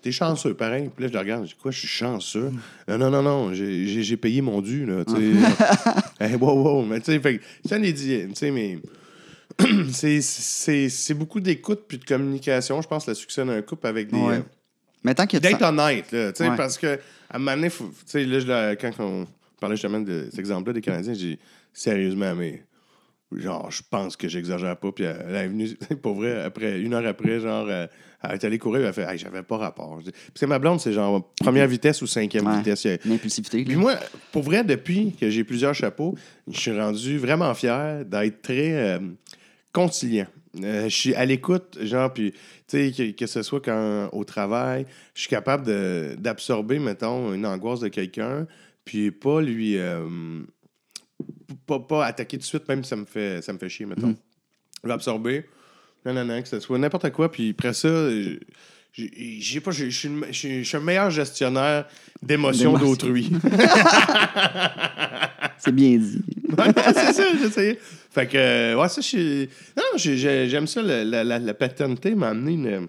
S2: t'es chanceux, pareil. Puis là, je le regarde, je dis, quoi, je suis chanceux? Non, non, non, non, j'ai payé mon dû, là, tu sais. hey, wow, wow. Mais tu sais, fait que ça les dit, tu sais, mais c'est- beaucoup d'écoute puis de communication, je pense, le succès d'un couple avec des.
S1: Ouais.
S2: euh,
S1: Mais tant qu'il
S2: D'être honnête, là, tu sais,
S1: Ouais.
S2: parce que à un moment donné, faut- là, quand on parlait justement de cet exemple-là des Canadiens, j'ai sérieusement, mais genre, je pense que j'exagère pas. Puis elle, elle est venue, pour vrai, après, une heure après, genre, euh, elle est allée courir, elle a fait, hey, j'avais pas rapport. Parce que ma blonde, c'est genre première vitesse ou cinquième
S1: Ouais.
S2: vitesse.
S1: L'impulsivité.
S2: puis moi, pour vrai, depuis que j'ai plusieurs chapeaux, je suis rendu vraiment fier d'être très euh, conciliant. Euh, je suis à l'écoute, genre, puis, tu sais, que, que ce soit quand au travail, je suis capable d'absorber, mettons, une angoisse de quelqu'un, puis pas lui. euh, pas, pas attaquer tout de suite, même si ça me fait, ça me fait chier, mettons. Je vais absorber, non, non, non, que ce soit n'importe quoi, puis après ça, je- j'ai pas, je suis un meilleur gestionnaire D'émotions. d'autrui.
S1: C'est bien dit.
S2: C'est ça, j'essayais. Fait que, euh, ouais, ça, je suis. Non, j'ai- j'ai- j'aime ça, la, la, paternité m'a amené une.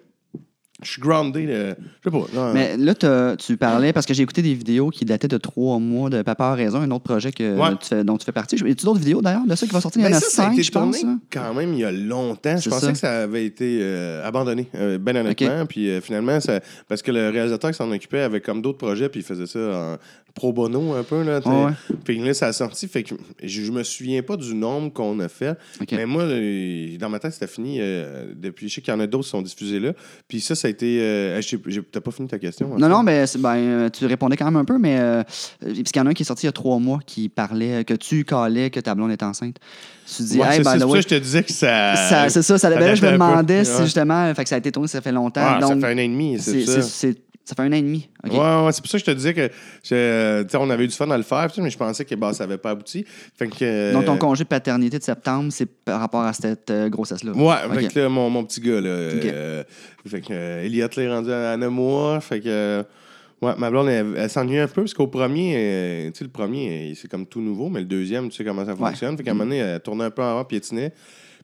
S2: Je suis groundé, là. je sais pas. non,
S1: Mais là, tu parlais, parce que j'ai écouté des vidéos qui dataient de trois mois de Papa a raison, un autre projet que
S2: Ouais.
S1: tu fais- dont tu fais partie. Y a-tu d'autres vidéos d'ailleurs de ça qui va sortir? Il y en
S2: Ben
S1: a
S2: ça, ça a
S1: cinq, je pense.
S2: tourné
S1: hein?
S2: quand même il y a longtemps. Je pensais
S1: ça.
S2: que ça avait été euh, abandonné, euh, ben honnêtement. Puis euh, finalement, ça, parce que le réalisateur qui s'en occupait avait comme d'autres projets, puis il faisait ça en pro bono un peu. Là.
S1: Ouais.
S2: Puis là, ça a sorti. Fait que je, je me souviens pas du nombre qu'on a fait. Mais moi, euh, dans ma tête, c'était fini euh, depuis. Je sais qu'il y en a d'autres qui sont diffusés là. Puis ça, ça a été. euh, T'as pas fini ta question?
S1: Non, non, mais ben, euh, tu répondais quand même un peu, mais euh, parce qu'il y en a un qui est sorti il y a trois mois qui parlait que tu calais que ta blonde est enceinte. Tu dis,
S2: Ouais,
S1: hey,
S2: c'est ça, c'est je te disais que ça.
S1: ça- c'est ça, ça, ben là, je me demandais si justement, fait que ça a été tourné, ça fait longtemps.
S2: Ah, ça fait un an et demi, c'est ça.
S1: Ça fait un an et demi.
S2: Ouais, ouais, c'est pour ça que je te disais que je- tu sais, on avait eu du fun à le faire, mais je pensais que bah, ça n'avait pas abouti. Fait que, euh,
S1: Donc, ton congé de paternité de septembre, c'est par rapport à cette euh, grossesse-là.
S2: Ouais,
S1: OK.
S2: fait que là, mon, mon petit gars, là.
S1: Ok.
S2: euh, fait que euh, Elliot, là, est rendu à 9 mois. Fait que. euh, ouais, ma blonde, elle, elle s'ennuie un peu parce qu'au premier, euh, tu sais, le premier, c'est comme tout nouveau, mais le deuxième, tu sais comment ça fonctionne. Fait qu'à un moment donné, elle tournait un peu en rond, piétinait.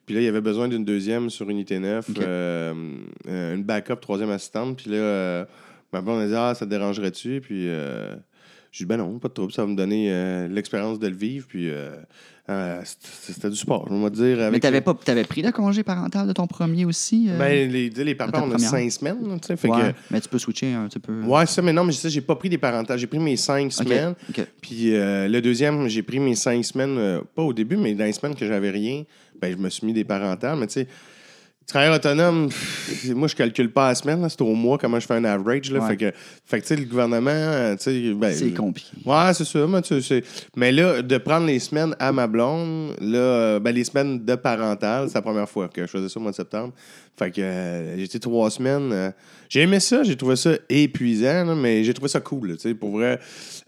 S2: Puis là, il y avait besoin d'une deuxième sur unité 9,
S1: Ok.
S2: euh, euh, une backup, troisième assistante. Puis là, euh, ma blonde, elle dit Ah, ça te dérangerait-tu? Puis euh, je dis Ben non, pas de trouble, ça va me donner euh, l'expérience de le vivre. Puis euh, euh, c'était du sport, on va dire.
S1: Mais t'avais pas t'avais pris le congé parental de ton premier aussi?
S2: ben, les, les papas, on a cinq semaines. là, tu sais, fait
S1: ouais, mais tu peux switcher un petit peu.
S2: que, ouais, ça, mais non, mais ça, j'ai pas pris des parentages. J'ai pris mes cinq semaines. Puis le deuxième, j'ai pris mes cinq semaines, pas au début, mais dans les semaines que j'avais rien, ben, je me suis mis des parentales. Mais tu sais, travailleur autonome, pff, moi, je calcule pas à la semaine, là, c'est au mois comment je fais un average. Là,
S1: Ouais.
S2: Fait que, fait que, tu sais, le gouvernement, euh, tu sais, ben,
S1: C'est compliqué.
S2: Ouais, c'est ça. Mais, tu sais, c'est- mais là, de prendre les semaines à ma blonde, là, euh, ben, les semaines de parental, c'est la première fois que je faisais ça au mois de septembre. Fait que euh, été trois semaines. euh, j'ai aimé ça, j'ai trouvé ça épuisant, là, mais j'ai trouvé ça cool. là, tu sais, pour vrai.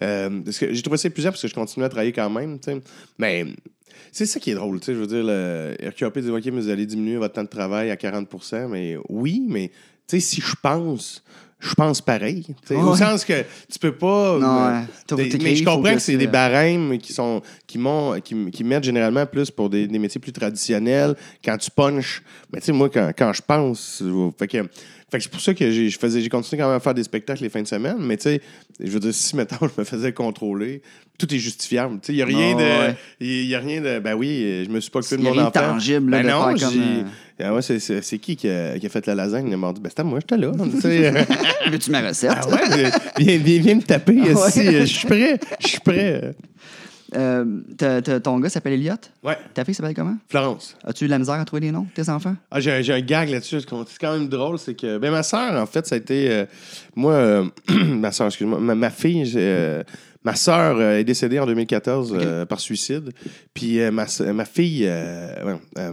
S2: Euh, j'ai trouvé ça épuisant parce que je continuais à travailler quand même. tu sais. Mais c'est ça qui est drôle. tu sais, Je veux dire, le RQAP dit OK, mais vous allez diminuer votre temps de travail à 40% Mais oui, mais tu sais, si je pense. Je pense pareil. Au sens que tu peux pas.
S1: Non,
S2: euh, des- mais je comprends
S1: que
S2: que c'est des barèmes qui sont qui, qui, qui mettent généralement plus pour des, des métiers plus traditionnels. Quand tu punches, mais tu sais, moi, quand, quand je pense, je- fait que, fait que c'est pour ça que j'ai, je faisais, j'ai continué quand même à faire des spectacles les fins de semaine. Mais tu sais, je veux dire, si maintenant je me faisais contrôler, tout est justifiable. Tu sais, il n'y a rien de.
S1: ouais.
S2: Il y a rien de. Ben oui, je me suis pas occupé de mon enfant.
S1: tangible, là,
S2: ben non,
S1: faire comme, euh,
S2: Ah ouais, c'est, c'est, c'est qui qui a, qui a fait la lasagne? Il m'a dit, ben c'était moi, j'étais là.
S1: Veux-tu ma recette?
S2: Ah ouais, viens, viens, viens me taper.
S1: Ah ouais.
S2: si, je suis prêt. Je suis prêt.
S1: Euh, t'as- t'as- ton gars s'appelle Elliot?
S2: Ouais,
S1: Ta fille s'appelle comment?
S2: Florence.
S1: As-tu eu de la misère à trouver des noms, tes enfants?
S2: Ah, j'ai, un- j'ai un gag là-dessus. C'est quand même drôle. C'est que ben, ma soeur, en fait, ça a été. euh, moi, euh, ma soeur, excuse-moi. Ma, ma fille, j'ai, euh, ma soeur est décédée en 2014 euh, par suicide. Puis euh, ma, ma fille. euh, ouais, euh,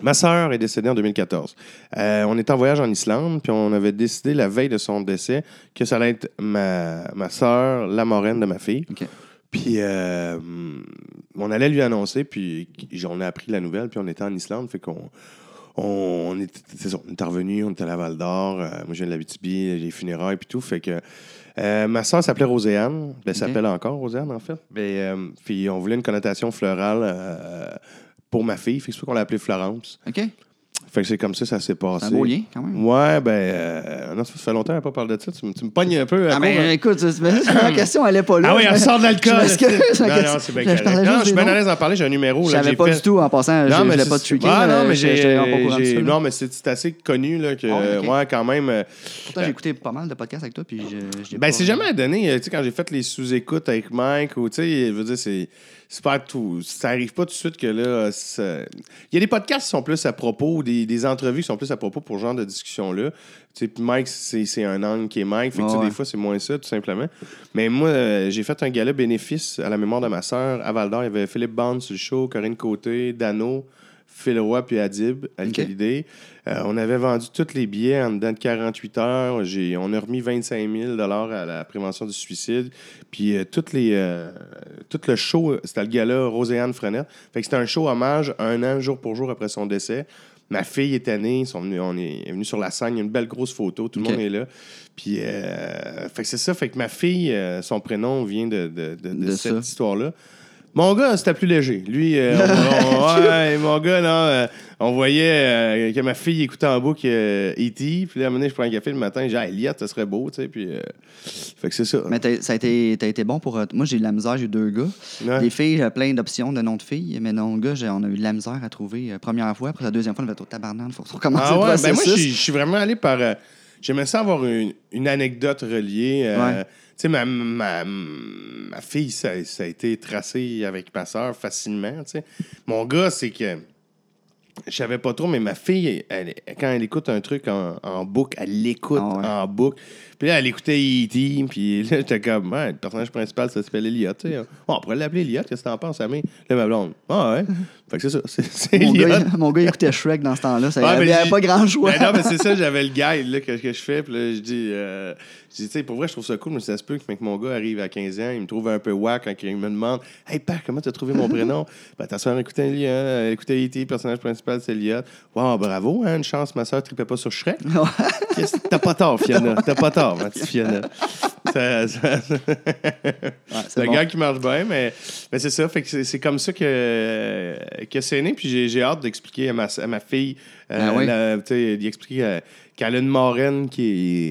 S2: Ma sœur est décédée en 2014. Euh, on était en voyage en Islande, puis on avait décidé la veille de son décès que ça allait être ma, ma sœur, la moraine de ma fille.
S1: OK.
S2: Puis euh, on allait lui annoncer, puis on a appris la nouvelle, puis on était en Islande, fait qu'on on, on était, c'est ça, on était revenu, on était à la Val d'Or, euh, moi je viens de la BTB, les funérailles, puis tout, fait que euh, ma soeur s'appelait Roséanne, ben, elle s'appelle encore Roséanne en fait, Ben, euh, puis on voulait une connotation florale pour ma fille, fait que c'est pour qu'on l'a appelée Florence.
S1: OK?
S2: Fait que c'est comme ça ça s'est passé.
S1: C'est un beau lien, quand même.
S2: Ouais, ben, euh, non, ça fait longtemps qu'on n'a pas parlé de ça, tu, me- tu me pognes un peu. à
S1: Ah, ben,
S2: court, hein.
S1: écoute, c'est- c'est- la question, elle est pas là.
S2: Ah oui, elle sort de l'alcool.
S1: Je m'excuse,
S2: non, c'est bien
S1: je
S2: correct.
S1: parlais
S2: Non, je suis
S1: des
S2: bien à
S1: noms.
S2: l'aise d'en parler. J'ai un numéro.
S1: Je
S2: là,
S1: savais
S2: j'ai
S1: pas
S2: fait-
S1: du tout en passant. Je,
S2: Non,
S1: je
S2: mais
S1: l'ai
S2: c'est-
S1: pas tweaké.
S2: Ah, non, mais
S1: je-
S2: j'ai. Non, mais c'est c'est assez connu là, que.
S1: Ah, ouais, ok.
S2: Ouais, quand même. euh,
S1: Pourtant, j'ai écouté pas mal de podcasts avec toi, puis je, je l'ai
S2: Ben,
S1: pas-
S2: c'est jamais donné. euh, Tu sais, quand j'ai fait les sous-écoutes avec Mike, ou tu sais, je veux dire, c'est. C'est pas tout. Ça arrive pas tout de suite que là. ça- Il y a des podcasts qui sont plus à propos, des, des entrevues qui sont plus à propos pour ce genre de discussion-là. Tu sais, puis Mike, c'est un angle qui est Mike. Fait que, tu sais,
S1: ouais.
S2: des fois, c'est moins ça, tout simplement. Mais moi, euh, j'ai fait un gala bénéfice à la mémoire de ma sœur à Val d'Or. Il y avait Philippe Bond sur le show, Corinne Côté, Dano, Phil Roy puis Adib, Al-Khalidé. Euh, on avait vendu tous les billets en dedans de 48 heures. J'ai, on a remis 25 000 à la prévention du suicide. Puis euh, toutes les, euh, tout le show, c'était le gala Roséanne Frenette. Fait que c'était un show hommage un an, jour pour jour après son décès. Ma fille est née, sont venus, on est, venu sur la scène, il y a une belle grosse photo, tout le monde est là. Puis, euh, fait que c'est ça, fait que ma fille, son prénom vient de, de- de- de
S1: De
S2: cette histoire-là. Mon gars, c'était plus léger. Lui, euh, on- on- ouais, mon gars, non, euh, on voyait euh, que ma fille écoutait en boucle E.T. Puis là, à un moment donné, je prends un café le matin, j'ai dit, Elliot, ça serait beau, tu sais. Puis, fait que c'est ça.
S1: Mais t'as- ça a été, t'as été bon pour. Moi, j'ai eu de la misère, j'ai eu deux gars.
S2: Ouais.
S1: Des filles, euh, plein d'options de noms de filles, mais non, gars, j'ai- on a eu de la misère à trouver première fois. Après la deuxième fois, on avait tout tabarnak, il faut recommencer
S2: Ah
S1: le
S2: ouais, ben moi, je suis- je suis vraiment allé par. J'aimais ça avoir une, une anecdote reliée. euh,
S1: Ouais.
S2: Tu sais, ma, ma, ma fille, ça, ça a été tracé avec ma soeur facilement. Mon gars, c'est que. je savais pas trop, mais ma fille, elle- quand elle écoute un truc en, en boucle, elle l'écoute
S1: Ah ouais.
S2: en boucle. Puis là, elle écoutait E.T., puis là, j'étais comme, ouais, le personnage principal, ça s'appelle Elliot. tu sais. Bon, on pourrait l'appeler Elliot, qu'est-ce que t'en penses, Amé? Là, ma blonde, ah ouais. fait que c'est ça, c'est c'est
S1: Mon
S2: Elliot.
S1: gars, mon gars, il écoutait Shrek dans ce temps-là. Ça,
S2: Ouais,
S1: il n'y avait
S2: j'ai-
S1: pas grand choix.
S2: Ben non, mais c'est ça, j'avais le guide là, que, que je fais. Puis là, je dis, euh, je dis, tu sais, pour vrai, je trouve ça cool, mais ça se peut que, que mon gars arrive à 15 ans, il me trouve un peu wack quand il me demande Hey, père, comment t'as trouvé mon prénom Ben, ta soeur écoutait Elliot, elle écoutait E.T., le personnage principal, c'est Elliot. Wow, bravo, hein, une chance, ma soeur tripait pas sur Shrek. T'as pas tort, Fiona. T'as pas tort, ma petite Fiona. Ça- ça-
S1: Ouais,
S2: c'est un
S1: bon.
S2: gars qui marche bien, mais, mais c'est ça. Fait que c'est, c'est comme ça que, que c'est né. Puis j'ai, j'ai hâte d'expliquer à ma, à ma fille,
S1: Ah oui?
S2: la- sais, d'y expliquer euh, qu'elle a une marraine qui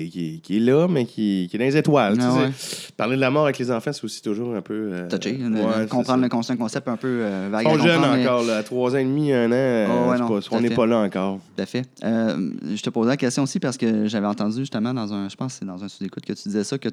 S2: est, qui, qui est là, mais qui, qui est dans les étoiles.
S1: Ah ouais.
S2: Parler de la mort avec les enfants, c'est aussi toujours un peu. euh,
S1: Touché.
S2: ouais,
S1: comprendre le concept, un concept un peu euh, vague comprendre, mais-
S2: encore, là, à 3 ans et demi, 1 an. euh,
S1: Oh, ouais, non,
S2: pas- on n'est pas là encore.
S1: Tout à fait. Euh, je te posais la question aussi parce que j'avais entendu justement dans un, je pense c'est dans un sous-écoute que tu disais ça, que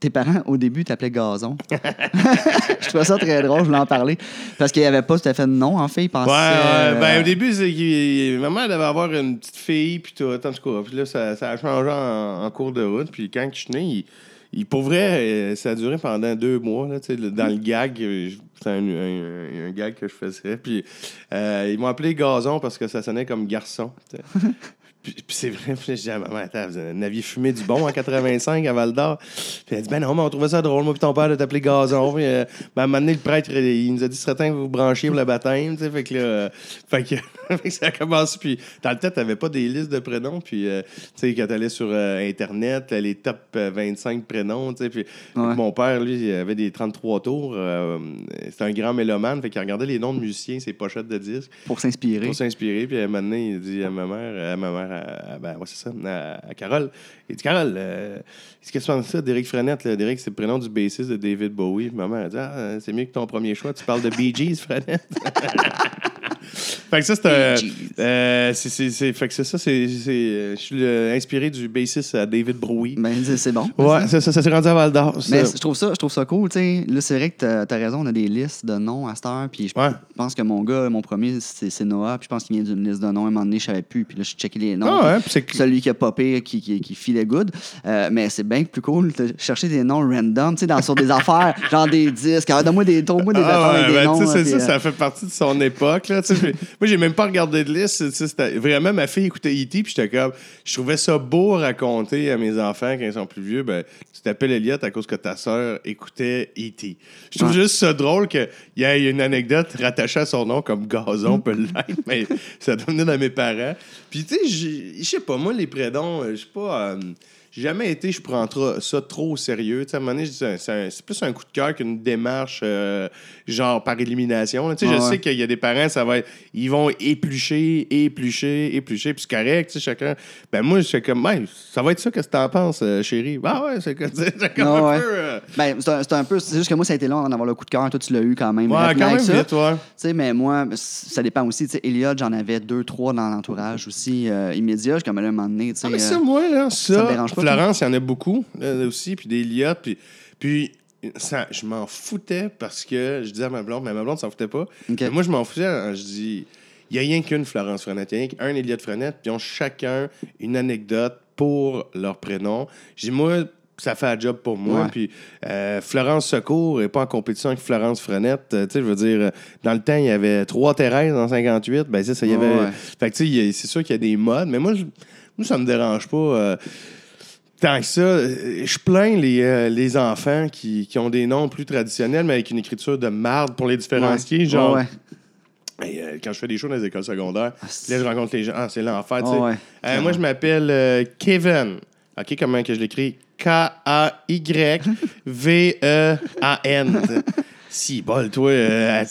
S1: tes parents, au début, t'appelaient Gazon. je trouvais ça très drôle, je voulais en parler. Parce qu'il n'y avait pas tout à fait de nom, en fait. Ils pensaient...
S2: Ouais,
S1: euh,
S2: Ben, au début, c'est qu'il- mère devait avoir une petite fille, puis tout. En tout cas, puis là, ça, ça a changé en, cours de route. Puis quand je suis né, il, il- pour euh, ça a duré pendant deux mois. Là, dans le gag, euh, c'était un, un- un gag que je faisais. Puis euh, ils m'ont appelé Gazon parce que ça sonnait comme garçon. Puis, puis c'est vrai, puis je dis à ma mère, attends, vous aviez fumé du bon en 85 à Val d'Or? Puis elle dit, ben non, mais on trouvait ça drôle, moi, puis ton père de t'appeler Gazon. Puis, euh, ben, à un moment donné, le prêtre, il nous a dit, ce serait temps que vous vous branchiez pour le baptême. tu sais. Fait que là, euh, fait que, ça a commencé. Puis dans le temps, t'avais pas des listes de prénoms. Puis, euh, tu sais, quand t'allais sur Internet, les top euh, 25 prénoms, tu sais. Puis
S1: Ouais.
S2: mon père, lui, il avait des 33 tours. C'était un grand mélomane. Fait qu'il regardait les noms de musiciens, ses pochettes de disques
S1: Pour s'inspirer.
S2: pour s'inspirer. Puis à un moment donné, il dit à ma mère, à ma mère, à, à- ben, ouais, ça, à, à Carole, il dit Carole, euh, est-ce que tu penses ça, Derek Frenette? Derek, c'est le prénom du bassiste de David Bowie. Puis ma mère, elle dit Ah, c'est mieux que ton premier choix, tu parles de Bee Gees, Frenette. fait que ça, c'est un.
S1: Bee Gees.
S2: euh, c'est- c'est- c'est- fait que c'est ça, c'est. c'est- euh, Je suis euh, inspiré du bassiste à David Bowie.
S1: Ben, c'est c'est bon.
S2: Ouais, ça, ça, ça s'est rendu à Val d'Or.
S1: Mais je trouve ça, je trouve ça cool, tu sais. Là, c'est vrai que t'as as raison, on a des listes de noms à cette heure. Puis je
S2: Ouais.
S1: pense que mon gars, mon premier, c'est Noah. Puis je pense qu'il vient d'une liste de noms. À un moment donné, je savais plus. Puis là, je checkais les noms.
S2: Ah ouais, puis c'est
S1: Celui qui a popé, qui, qui, qui filait good. Euh, mais c'est bien plus cool de chercher des noms random, tu sais, dans- sur des affaires, genre des disques. Ah, Donne-moi des, trouve-moi des
S2: Ah
S1: affaires
S2: ouais,
S1: des
S2: ben,
S1: noms.
S2: ça,
S1: euh,
S2: ça fait partie de son époque. Là, tu sais. Moi, j'ai même pas regardé de liste. c'était- Vraiment, ma fille écoutait E.T. Puis j'étais comme. Je trouvais ça beau à raconter à mes enfants quand ils sont plus vieux. Ben, tu t'appelles Elliot à cause que ta sœur écoutait E.T. Je trouve juste ça drôle qu'il y ait une anecdote rattachée à son nom comme Gazon peut l'être. Mais ça doit venir de mes parents. Puis, tu sais, je sais pas, moi, les prénoms, euh, je sais pas. euh, j'ai jamais été, je prends ça trop au sérieux. À un moment donné, c'est plus un coup de cœur qu'une démarche euh, genre par élimination. là. Tu sais,
S1: Ouais,
S2: je
S1: ouais.
S2: sais qu'il y a des parents, ça va être, ils vont éplucher, éplucher, éplucher, puis c'est correct, tu sais, chacun. Ben moi, je suis comme, ça va être ça, qu'est-ce que t'en penses, euh, chérie? Ah ouais, c'est comme, c'est comme un
S1: ouais.
S2: peu. euh,
S1: Ben, c'est un, peu. C'est juste que moi, ça a été long d'en avoir le coup de cœur. Toi, tu l'as eu quand même.
S2: Ouais, quand même
S1: ça.
S2: vite, ouais.
S1: Tu sais, mais moi, ça dépend aussi. Tu sais, Elliot, j'en avais deux, trois dans l'entourage aussi immédiat. Je suis comme à un moment donné, tu sais.
S2: Ah, mais ça, moi, là, ça,
S1: te dérange pas,
S2: Florence, il y en a beaucoup là, aussi, puis des Elliott, puis, puis ça, je m'en foutais parce que je disais à ma blonde, mais ma blonde s'en foutait pas. Mais moi, je m'en foutais, hein, je dis, il n'y a rien qu'une Florence Frenette, il y a rien qu'un Elliott Frenette, puis ils ont chacun une anecdote pour leur prénom. Je dis, moi, ça fait un job pour moi.
S1: Ouais.
S2: Puis euh, Florence Secours n'est pas en compétition avec Florence Frenette. Euh, tu sais, je veux dire, euh, dans le temps, il y avait trois Thérèse en 58. Ben, ça, il y avait.
S1: Ouais.
S2: Fait que, tu sais, c'est sûr qu'il y a des modes, mais moi, je- moi ça me dérange pas. euh, Tant que ça, Euh, je plains les, euh, les enfants qui, qui ont des noms plus traditionnels, mais avec une écriture de marde pour les différencier.
S1: ouais.
S2: Genre,
S1: Ouais, ouais.
S2: Hey, euh, quand je fais des shows dans les écoles secondaires,
S1: Ah,
S2: là, je rencontre les gens. Ah, c'est l'enfer, tu sais.
S1: Ah
S2: moi, je m'appelle Kevin. OK, comment que je l'écris? K-A-Y-V-E-A-N. si, bol, toi. euh,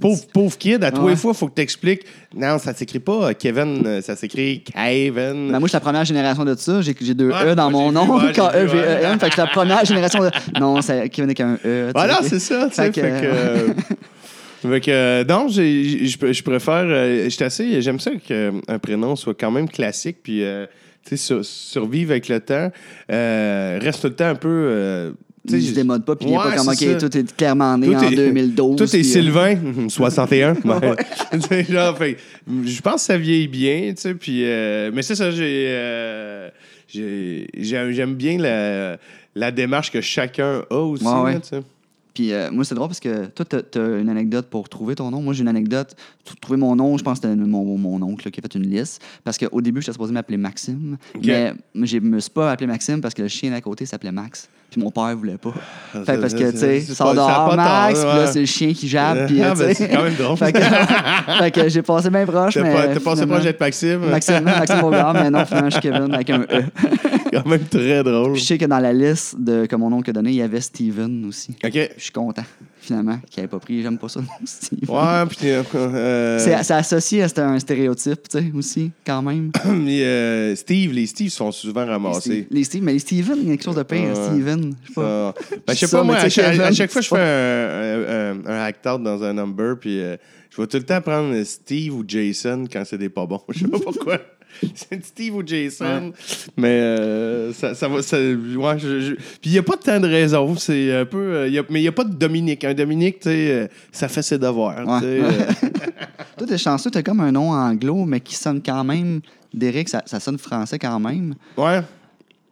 S2: pauvre, pauvre kid, à les fois, il faut que tu expliques. Non, ça s'écrit pas Kevin, euh, ça s'écrit Kevin.
S1: Ben, moi, je suis la première génération de ça. J'ai deux
S2: Ouais,
S1: E dans
S2: moi,
S1: mon nom,
S2: vu, ouais, j'ai vu,
S1: K-E-V-E-N.
S2: ouais.
S1: Fait que je suis la première génération de. Non, c'est Kevin avec un E.
S2: Voilà, c'est ça, tu sais.
S1: Fait que-
S2: Fait que. euh, fait que, euh, non, j'ai- je préfère. euh, assez. J'aime ça qu'un prénom soit quand même classique, puis, euh, sur- survivre avec le temps. Reste tout le temps un peu.
S1: Il se démode pas, puis il est
S2: Ouais,
S1: pas comme, OK,
S2: ça.
S1: tout est clairement né
S2: Tout
S1: en
S2: est-
S1: 2012.
S2: Tout est
S1: euh,
S2: Sylvain, hum, 61. Ouais. Tu sais, genre, fait, je pense que ça vieillit bien, tu sais, puis... euh, mais c'est ça, j'ai... euh, j'ai- j'ai- J'aime bien la, la démarche que chacun a aussi,
S1: Ouais,
S2: là.
S1: Puis euh, moi, c'est drôle parce que toi, t'as as une anecdote pour trouver ton nom. Moi, j'ai une anecdote. Trouver mon nom, je pense que c'était mon, mon oncle qui a fait une liste. Parce qu'au début, j'étais supposé m'appeler Maxime. Mais je me suis pas appelé Maxime parce que le chien d'à côté s'appelait Max. Puis mon père voulait pas. Fait parce que, tu sais,
S2: a
S1: dehors, Max. Puis là, c'est le chien qui jappe. Puis,
S2: Ah,
S1: tu
S2: ben, c'est quand même drôle.
S1: fait, que, j'ai passé bien proche.
S2: T'as pas- passé proche d'être Maxime?
S1: Maxime, Maxime Beauregard, mais non, finalement, je suis Kevin avec un E.
S2: quand même très drôle.
S1: Puis je sais que dans la liste de, que mon oncle a donné, il y avait Steven aussi.
S2: OK.
S1: Je suis content, finalement, qu'il n'avait pas pris. J'aime pas ça, non, Steven.
S2: Ouais, puis... euh,
S1: C'est associé à un stéréotype, tu sais, aussi, quand même.
S2: mais, euh, Steve, les Steve sont souvent ramassés.
S1: Les Steve- mais les Steven, il y a quelque chose de pire. Steven. Je sais pas.
S2: Ben, je sais pas, moi, à chaque, à
S1: Kevin,
S2: chaque fois je fais un, un, un act-out dans un number, puis euh, je vais tout le temps prendre Steve ou Jason quand c'est des pas bons. Je sais pas pourquoi. C'est Steve ou Jason. Mais euh, ça, ça va. Ça, ouais, je- je- Puis il n'y a pas tant de raison. C'est un peu. euh, y a- mais il n'y a pas de Dominique. Un Dominique, tu sais, euh, ça fait ses devoirs.
S1: Ouais.
S2: euh.
S1: Toi, t'es chanceux, t'as comme un nom anglo, mais qui sonne quand même. Derek, ça, ça sonne français quand même.
S2: ouais.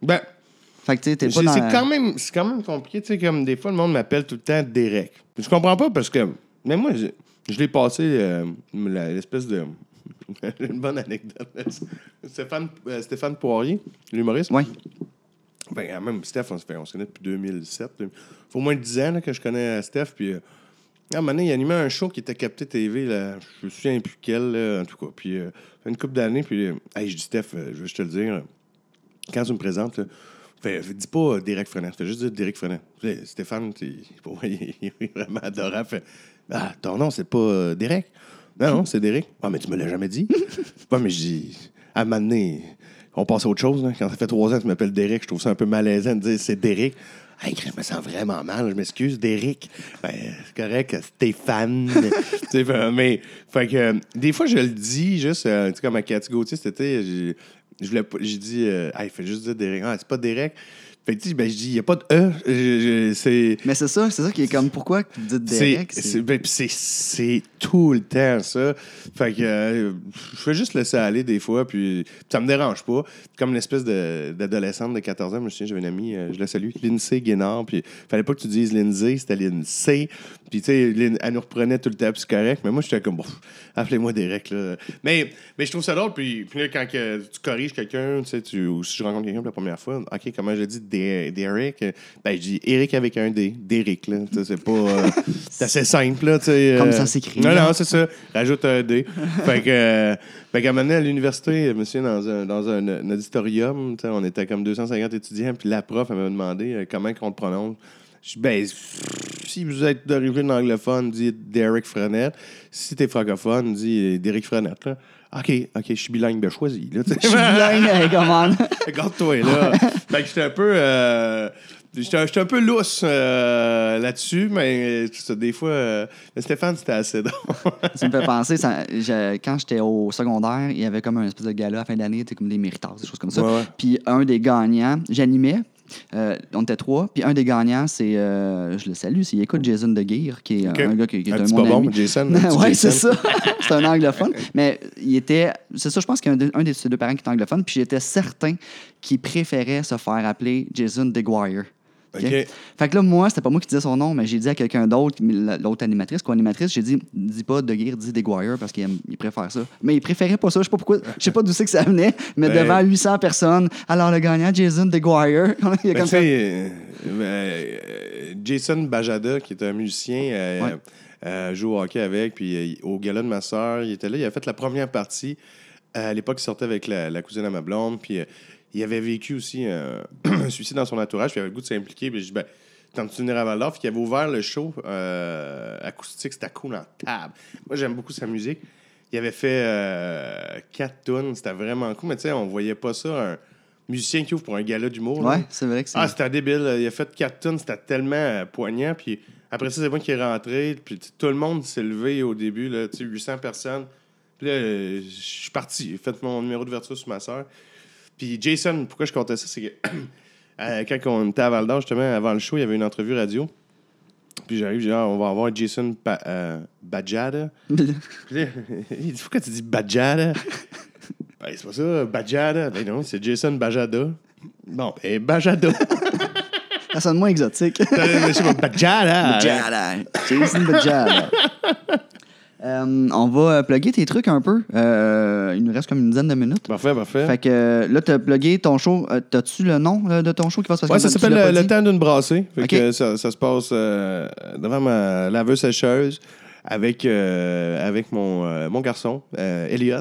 S2: Ben,
S1: Fait que tu sais, t'es pas
S2: C'est
S1: dans.
S2: c'est
S1: la-
S2: quand, même- quand même compliqué. Tu sais, comme des fois, le monde m'appelle tout le temps Derek. Je comprends pas parce que. Mais moi, je, je l'ai passé l'espèce de. une bonne anecdote. Stéphane, euh, Stéphane Poirier, l'humoriste?
S1: Ouais.
S2: Ben, même Steph, on se, fait, on se connaît depuis 2007. Il faut au moins 10 ans là, que je connais Steph. Puis, euh, à un moment donné, il animait un show qui était capté TV. Là, je me souviens plus quel, là, en tout cas. Puis, euh, fait une couple d'années. Puis, euh, hey, je dis, Steph, euh, je veux juste te le dire. Quand tu me présentes, fais- dis pas euh, Derek Frenette. Fais juste dire Derek là, Stéphane, t'es- pour moi, il, il est vraiment adorable. Fait, ah, ton nom, c'est pas euh, Derek? Non, non, c'est Derek. Ah, mais tu me l'as jamais dit. mais je dis, à un moment donné, on passe à autre chose. là. Quand ça fait trois ans que tu m'appelles Derek, je trouve ça un peu malaisant de dire c'est Derek. Hey, je me sens vraiment mal, je m'excuse, Derek. Ben, c'est correct, Stéphane. Tu sais, fait, mais, fait que, euh, des fois, je le dis juste, euh, tu sais, comme à Cathy Gauthier pas- j'ai dit, euh, hey, fais juste dire Derek. Ah, c'est pas Derek. Fait que, ben, je dis, il n'y a pas de E. Je- je- c'est.
S1: Mais c'est ça, c'est ça qui est comme pourquoi vous dites Derek.
S2: c'est,
S1: c'est-
S2: ben, c'est, c'est tout le temps, ça. Fait que euh, je fais juste laisser aller des fois, puis ça me dérange pas. Comme l'espèce de, d'adolescente de 14 ans, je me souviens, j'avais une amie, euh, je la salue, Lindsay Guénard, puis fallait pas que tu dises Lindsay, c'était Lindsay. Puis tu sais, Lin- elle nous reprenait tout le temps, puis c'est correct, mais moi, j'étais comme, bon, appelez-moi Derek, là. Mais, mais je trouve ça drôle, puis, puis là, quand que tu corriges quelqu'un, tu sais, ou si je rencontre quelqu'un pour la première fois, OK, comment je dis Derek? Ben, je dis Eric avec un D, Derek, là. C'est pas... euh, c'est assez simple, là, tu sais.
S1: Comme
S2: euh,
S1: ça s'écrit,
S2: Non, non, c'est ça. Rajoute un D. fait que... euh, fait qu'à un moment donné, à l'université, souviens, dans un, dans un, un auditorium, on était comme 250 étudiants, puis la prof, elle m'a demandé euh, comment on le prononce. Je dis, ben, si vous êtes d'origine anglophone, dites Derek Frenette. Si t'es francophone, dis euh, Derek Frenette, là. OK, OK, je suis bilingue, ben choisis, là.
S1: Je suis bilingue, comment?
S2: Regarde-toi, là. fait que j'étais un peu... euh, J'étais un peu lousse euh, là-dessus, mais ça, des fois... euh, Stéphane, c'était assez drôle.
S1: Ça me fait penser, ça- je- quand j'étais au secondaire, il y avait comme un espèce de gala à fin d'année, c'était comme des méritards, des choses comme ça.
S2: Ouais, ouais.
S1: Puis un des gagnants, j'animais, euh, on était trois, puis un des gagnants, c'est, euh, je le salue, c'est écoute Jason De Geer, qui est un gars qui, qui est
S2: Un petit
S1: mon ami.
S2: Jason.
S1: oui, c'est ça. c'est un anglophone. Mais il était. C'est ça, je pense qu'il y a un de ses deux parents qui est anglophone. Puis j'étais certain qu'il préférait se faire appeler Jason DeGuire. Fait que là, moi, c'était pas moi qui disais son nom, mais j'ai dit à quelqu'un d'autre, la- l'autre animatrice, co-animatrice, j'ai dit, dis pas De Geer, dis DeGuire parce qu'il il préfère ça. Mais il préférait pas ça, je sais pas pourquoi, je sais pas d'où c'est que ça venait, mais
S2: Ben-
S1: devant 800 personnes, alors le gagnant, Jason DeGuire, il a
S2: Ben,
S1: comme ça.
S2: sais, euh, euh, Jason Bajada, qui est un musicien, euh,
S1: Ouais.
S2: euh, joue au hockey avec, puis euh, au gala de ma soeur, il était là, il a fait la première partie. Euh, à l'époque, il sortait avec la, la cousine à ma blonde, puis euh, il avait vécu aussi euh, un suicide dans son entourage, puis il avait le goût de s'impliquer, puis je dis, ben, tentes-tu de venir à Val-d'Or? Puis il avait ouvert le show euh, acoustique, c'était cool en table. Moi, j'aime beaucoup sa musique. Il avait fait euh, quatre tunes, c'était vraiment cool, mais tu sais, on voyait pas ça, un musicien qui ouvre pour un gala d'humour.
S1: Ouais, c'est vrai que c'est.
S2: Ah, c'était débile. Il a fait 4 tonnes, c'était tellement euh, poignant. Puis après ça, c'est moi qui est rentré. Puis tout le monde s'est levé au début, là, tu sais, 800 personnes. Puis là, je suis parti. J'ai fait mon numéro d'ouverture sur ma soeur. Puis Jason, pourquoi je comptais ça, c'est que Euh, quand on était à Val d'Or, justement, avant le show, il y avait une entrevue radio. Puis j'arrive, je dis, ah, on va avoir Jason pa euh, Bajada. Il dit, pourquoi tu dis Bajada? ben, c'est pas ça, Bajada. Ben non, c'est Jason Bajada. Bon, ben, Bajada.
S1: Ça sonne moins exotique.
S2: Je sais pas, Bajada.
S1: Bajada. Jason Bajada. Euh, on va euh, plugger tes trucs un peu. Euh, il nous reste comme une dizaine de minutes.
S2: Parfait, parfait.
S1: Fait que là, t'as plugué ton show. T'as-tu le nom là, de ton show qui va se passer?
S2: Ouais, ça s'appelle le, temps d'une brassée. Fait que ça, ça se passe euh, devant ma laveuse sécheuse avec, avec mon, mon garçon, euh, Elliot.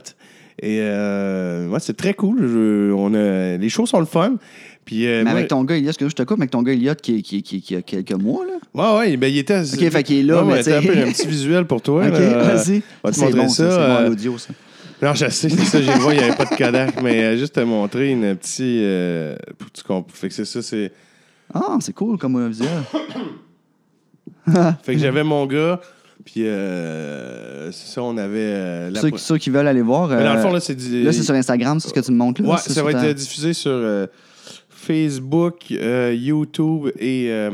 S2: Et ouais, c'est très cool. Je- on a, les shows sont le fun. Puis, euh,
S1: Mais
S2: moi-
S1: avec ton gars Elliot, ce que je te coupe, avec ton gars Elliot qui, qui, qui, qui a quelques mois, là.
S2: Ouais, ouais, ben, il était.
S1: Ok, fait qu'il est là,
S2: Ouais,
S1: mais
S2: ouais, t'as un, peu petit visuel pour toi.
S1: ok, vas-y.
S2: va te montrer
S1: bon,
S2: ça,
S1: C'est bon
S2: euh,
S1: l'audio, ça.
S2: Non, je sais, c'est ça, j'ai vu, il n'y avait pas de Kodak, mais euh, juste te montrer une petite. pour que tu Fait que c'est ça, c'est.
S1: Ah, c'est cool comme visuel.
S2: Fait que j'avais mon gars, puis euh, c'est ça, on avait. euh, la
S1: ceux, qui- ceux qui veulent aller voir.
S2: Mais dans le fond, là, c'est du-
S1: là, c'est sur Instagram, c'est ce que tu me montres là.
S2: Ouais, ça va être
S1: ta-
S2: diffusé sur Facebook, euh, YouTube et, euh,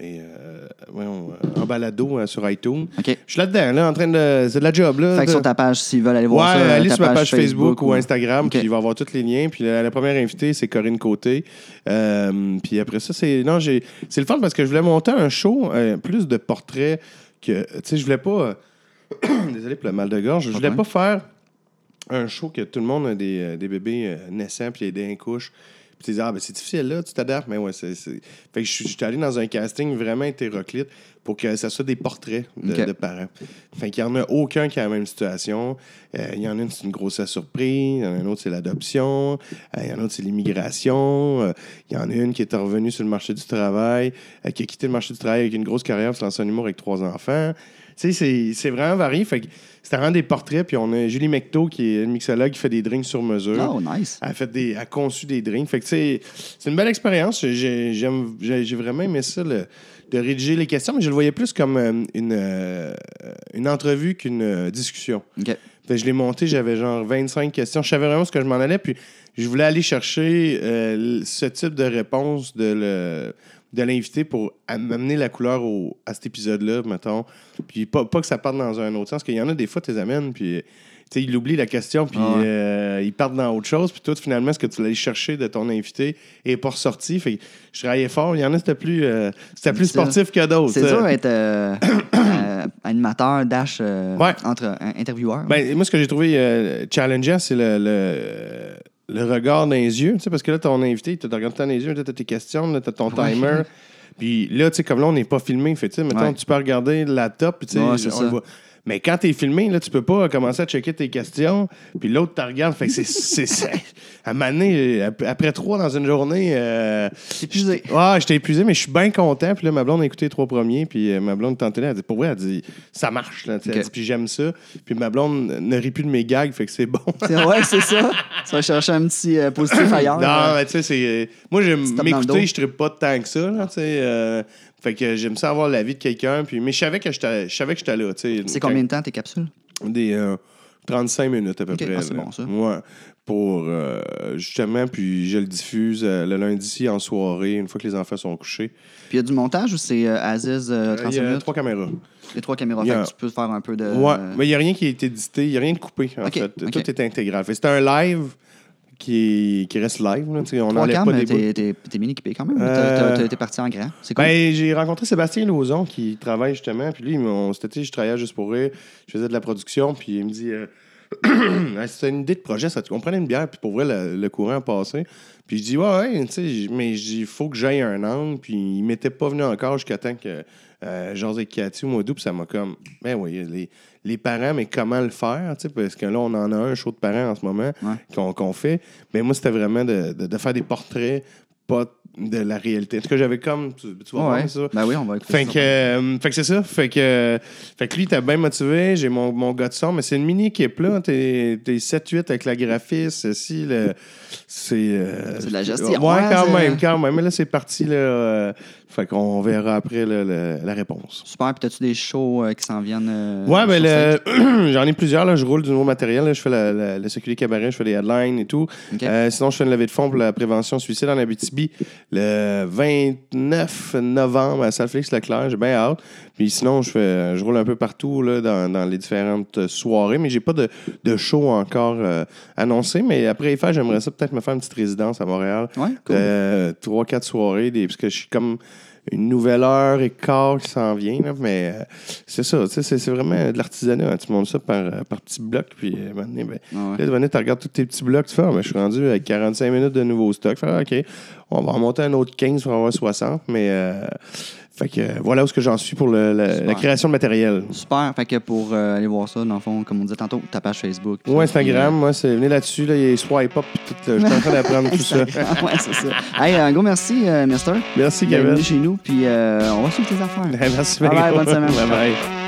S2: et euh, voyons, euh, en balado sur iTunes. Je suis là-dedans, là, en train de. C'est de la job, là.
S1: Fait que
S2: de-
S1: sur ta page, s'ils veulent aller
S2: Ouais,
S1: voir ça,
S2: allez sur ma page Facebook, ou
S1: ou-
S2: Instagram, puis il va y avoir tous les liens. Puis la, la première invitée, c'est Corinne Côté. Puis après ça, c'est. Non, j'ai. C'est le fun parce que je voulais monter un show, plus de portraits que. Tu sais, je voulais pas. Désolé pour le mal de gorge. Je voulais
S1: pas
S2: faire un show que tout le monde a des, euh, des bébés euh, naissants, puis des couches. Puis tu dis, ah, ben c'est difficile là, tu t'adaptes. Mais ouais, c'est. Fait que je suis allé dans un casting vraiment hétéroclite pour que ça soit des portraits de, parents. Fait qu'il n'y en a aucun qui a la même situation. Euh, Il y en a une, c'est une grossesse surprise. Il y en a une autre, c'est l'adoption. Euh, Il y en a une autre, c'est l'immigration. Euh, Il y en a une qui est revenue sur le marché du travail, qui a quitté le marché du travail avec une grosse carrière, pour se lancer en humour avec trois enfants. Tu sais, c'est- c'est vraiment varié. Fait que c'était vraiment des portraits. Puis on a Julie Mecto, qui est une mixologue, qui fait des drinks sur mesure.
S1: Oh, nice.
S2: Elle a, fait des, elle a conçu des drinks. Fait que, c'est une belle expérience. J'ai vraiment aimé ça, le- de rédiger les questions, mais je le voyais plus comme euh, une, euh, une entrevue qu'une euh, discussion.
S1: OK.
S2: Fait je l'ai monté, j'avais genre 25 questions. Je savais vraiment ce que je m'en allais, puis je voulais aller chercher euh, ce type de réponse de le de l'invité pour amener la couleur au- à cet épisode-là, mettons. Puis pas, pas que ça parte dans un autre sens, parce qu'il y en a des fois, tu les amènes, puis il oublie la question, puis
S1: Ah ouais.
S2: euh, ils partent dans autre chose, puis toi, finalement, ce que tu aller chercher de ton invité est pas ressorti? Fait que je travaillais fort. Il y en a, c'était plus, euh, c'était plus sportif que d'autres.
S1: C'est
S2: sais.
S1: dur d'être euh, euh, animateur, dash, euh,
S2: Ouais.
S1: entre euh, intervieweur.
S2: Ben, moi, ce que j'ai trouvé euh, challengeant, c'est le, le, le regard dans les yeux. Tu sais, parce que là, ton invité, il te regarde dans les yeux, tu as tes questions, tu as ton timer. Puis là, tu sais, comme là, on n'est pas filmé. Fait, tu sais, mettons,
S1: Ouais.
S2: tu peux regarder la top, puis tu sais,
S1: Ouais,
S2: on
S1: ça.
S2: le voit. Mais quand t'es filmé, là, tu peux pas commencer à checker tes questions, puis l'autre te regarde. Fait que c'est. c'est- À ap- après trois dans une journée, euh,
S1: épuisé.
S2: Ouais, j'étais épuisé, mais je suis bien content. Puis là, ma blonde a écouté les trois premiers. Puis euh, ma blonde tentait là, elle dit, pour vrai, elle dit, ça marche. Là. Elle dit, puis j'aime ça. Puis ma blonde ne rit plus de mes gags, fait que c'est bon.
S1: C'est- ouais, c'est ça. Tu vas chercher un petit euh, positif ailleurs.
S2: non, mais tu sais, c'est. Moi, j'aime m'écouter, je ne pas tant que ça. Là, tu sais, euh, fait que j'aime ça avoir l'avis de quelqu'un. Puis, mais je savais que j'étais je savais que j'étais là.
S1: C'est combien de temps tes capsules?
S2: Des euh, 35 minutes à peu près.
S1: ah, c'est bon, ça.
S2: Ouais. Pour euh, justement, puis je le diffuse euh, le lundi en soirée, une fois que les enfants sont couchés.
S1: Puis il y a du montage ou c'est euh, Aziz euh,
S2: Euh,
S1: 35
S2: Il y a
S1: minutes?
S2: trois caméras.
S1: Les trois caméras.
S2: a-
S1: Fait que tu peux faire un peu de.
S2: Ouais, mais il n'y a rien qui a été édité, il n'y a rien de coupé, en fait. Tout est intégral. C'est un live qui, qui reste live. Là, on n'enlève pas des
S1: t'es, t'es, t'es bien équipé quand même.
S2: Euh,
S1: T'es parti en grand. C'est cool.
S2: Ben, j'ai rencontré Sébastien Lauzon qui travaille justement. Puis lui, on, été, je travaillais juste pour rire. Je faisais de la production. Puis il me dit euh, C'était une idée de projet. Ça, on prenait une bière. Puis pour vrai, le, le courant passé. Puis je dis Ouais, ouais, mais il faut que j'aille un angle. Puis il m'était pas venu encore jusqu'à temps que euh, José Cathy au mois d'août. Puis ça m'a comme Ben oui, les, les parents, mais comment le faire Parce que là, on en a un show de parents en ce moment
S1: Ouais.
S2: qu'on qu'on fait. Mais moi, c'était vraiment de, de- de faire des portraits, pas de la réalité. En tout cas, j'avais comme. Tu, tu vas
S1: Ouais,
S2: voir ça.
S1: Ben oui, on va écouter
S2: Fait
S1: ça.
S2: que, euh, fait que c'est ça. Fait que, euh, fait que lui, il était bien motivé. J'ai mon, mon gars de son, mais c'est une mini-équipe, là. T'es t'es 7-8 avec la graphiste. Si, le, c'est. euh,
S1: C'est de la gestion.
S2: Ouais,
S1: Ouais,
S2: quand même, quand même. Mais là, c'est parti, là. Fait qu'on verra après le- le- la réponse.
S1: Super. Puis, as-tu des shows euh, qui s'en viennent? euh,
S2: Ouais, ben le- j'en ai plusieurs. Là. Je roule du nouveau matériel. là. Je fais la- la- le circuit cabaret, je fais des headlines et tout. Euh, sinon, je fais une levée de fonds pour la prévention suicide en Abitibi le 29 novembre à salle Félix Leclerc. J'ai bien hâte. Puis sinon, je, fais, je roule un peu partout là, dans, dans les différentes soirées, mais j'ai pas de, de show encore euh, annoncé. Mais après les fêtes, j'aimerais ça peut-être me faire une petite résidence à Montréal.
S1: Ouais, cool.
S2: Euh, trois, quatre soirées, des, parce que je suis comme une nouvelle heure et quart qui s'en vient. là, mais euh, c'est ça, c'est vraiment de l'artisanat. hein. Tu montes ça par, euh, par petits blocs. Puis, euh, à donné, ben,
S1: Ah ouais.
S2: là, Devaney, tu regardes tous tes petits blocs, tu fais, Ah, ben, je suis rendu avec 45 minutes de nouveau stock. Fait, ah, OK, on va en monter un autre 15 pour avoir 60. Mais, euh, fait que, euh, voilà où est-ce que j'en suis pour le- la,
S1: Super.
S2: la création de matériel.
S1: Super. Fait que pour euh, aller voir ça, dans le fond, comme on disait tantôt, ta page Facebook.
S2: Ou Instagram, moi, c'est venez là-dessus, là, il y a swipe up, puis tout. là, Je suis en train d'apprendre tout ça.
S1: Instagram, ouais, c'est ça. Hey, un gros merci, euh, Mister.
S2: Merci,
S1: Bienvenue chez nous, puis euh, on va suivre tes affaires.
S2: Merci,
S1: Bye bye,
S2: Mario.
S1: bonne semaine.
S2: Bye bye.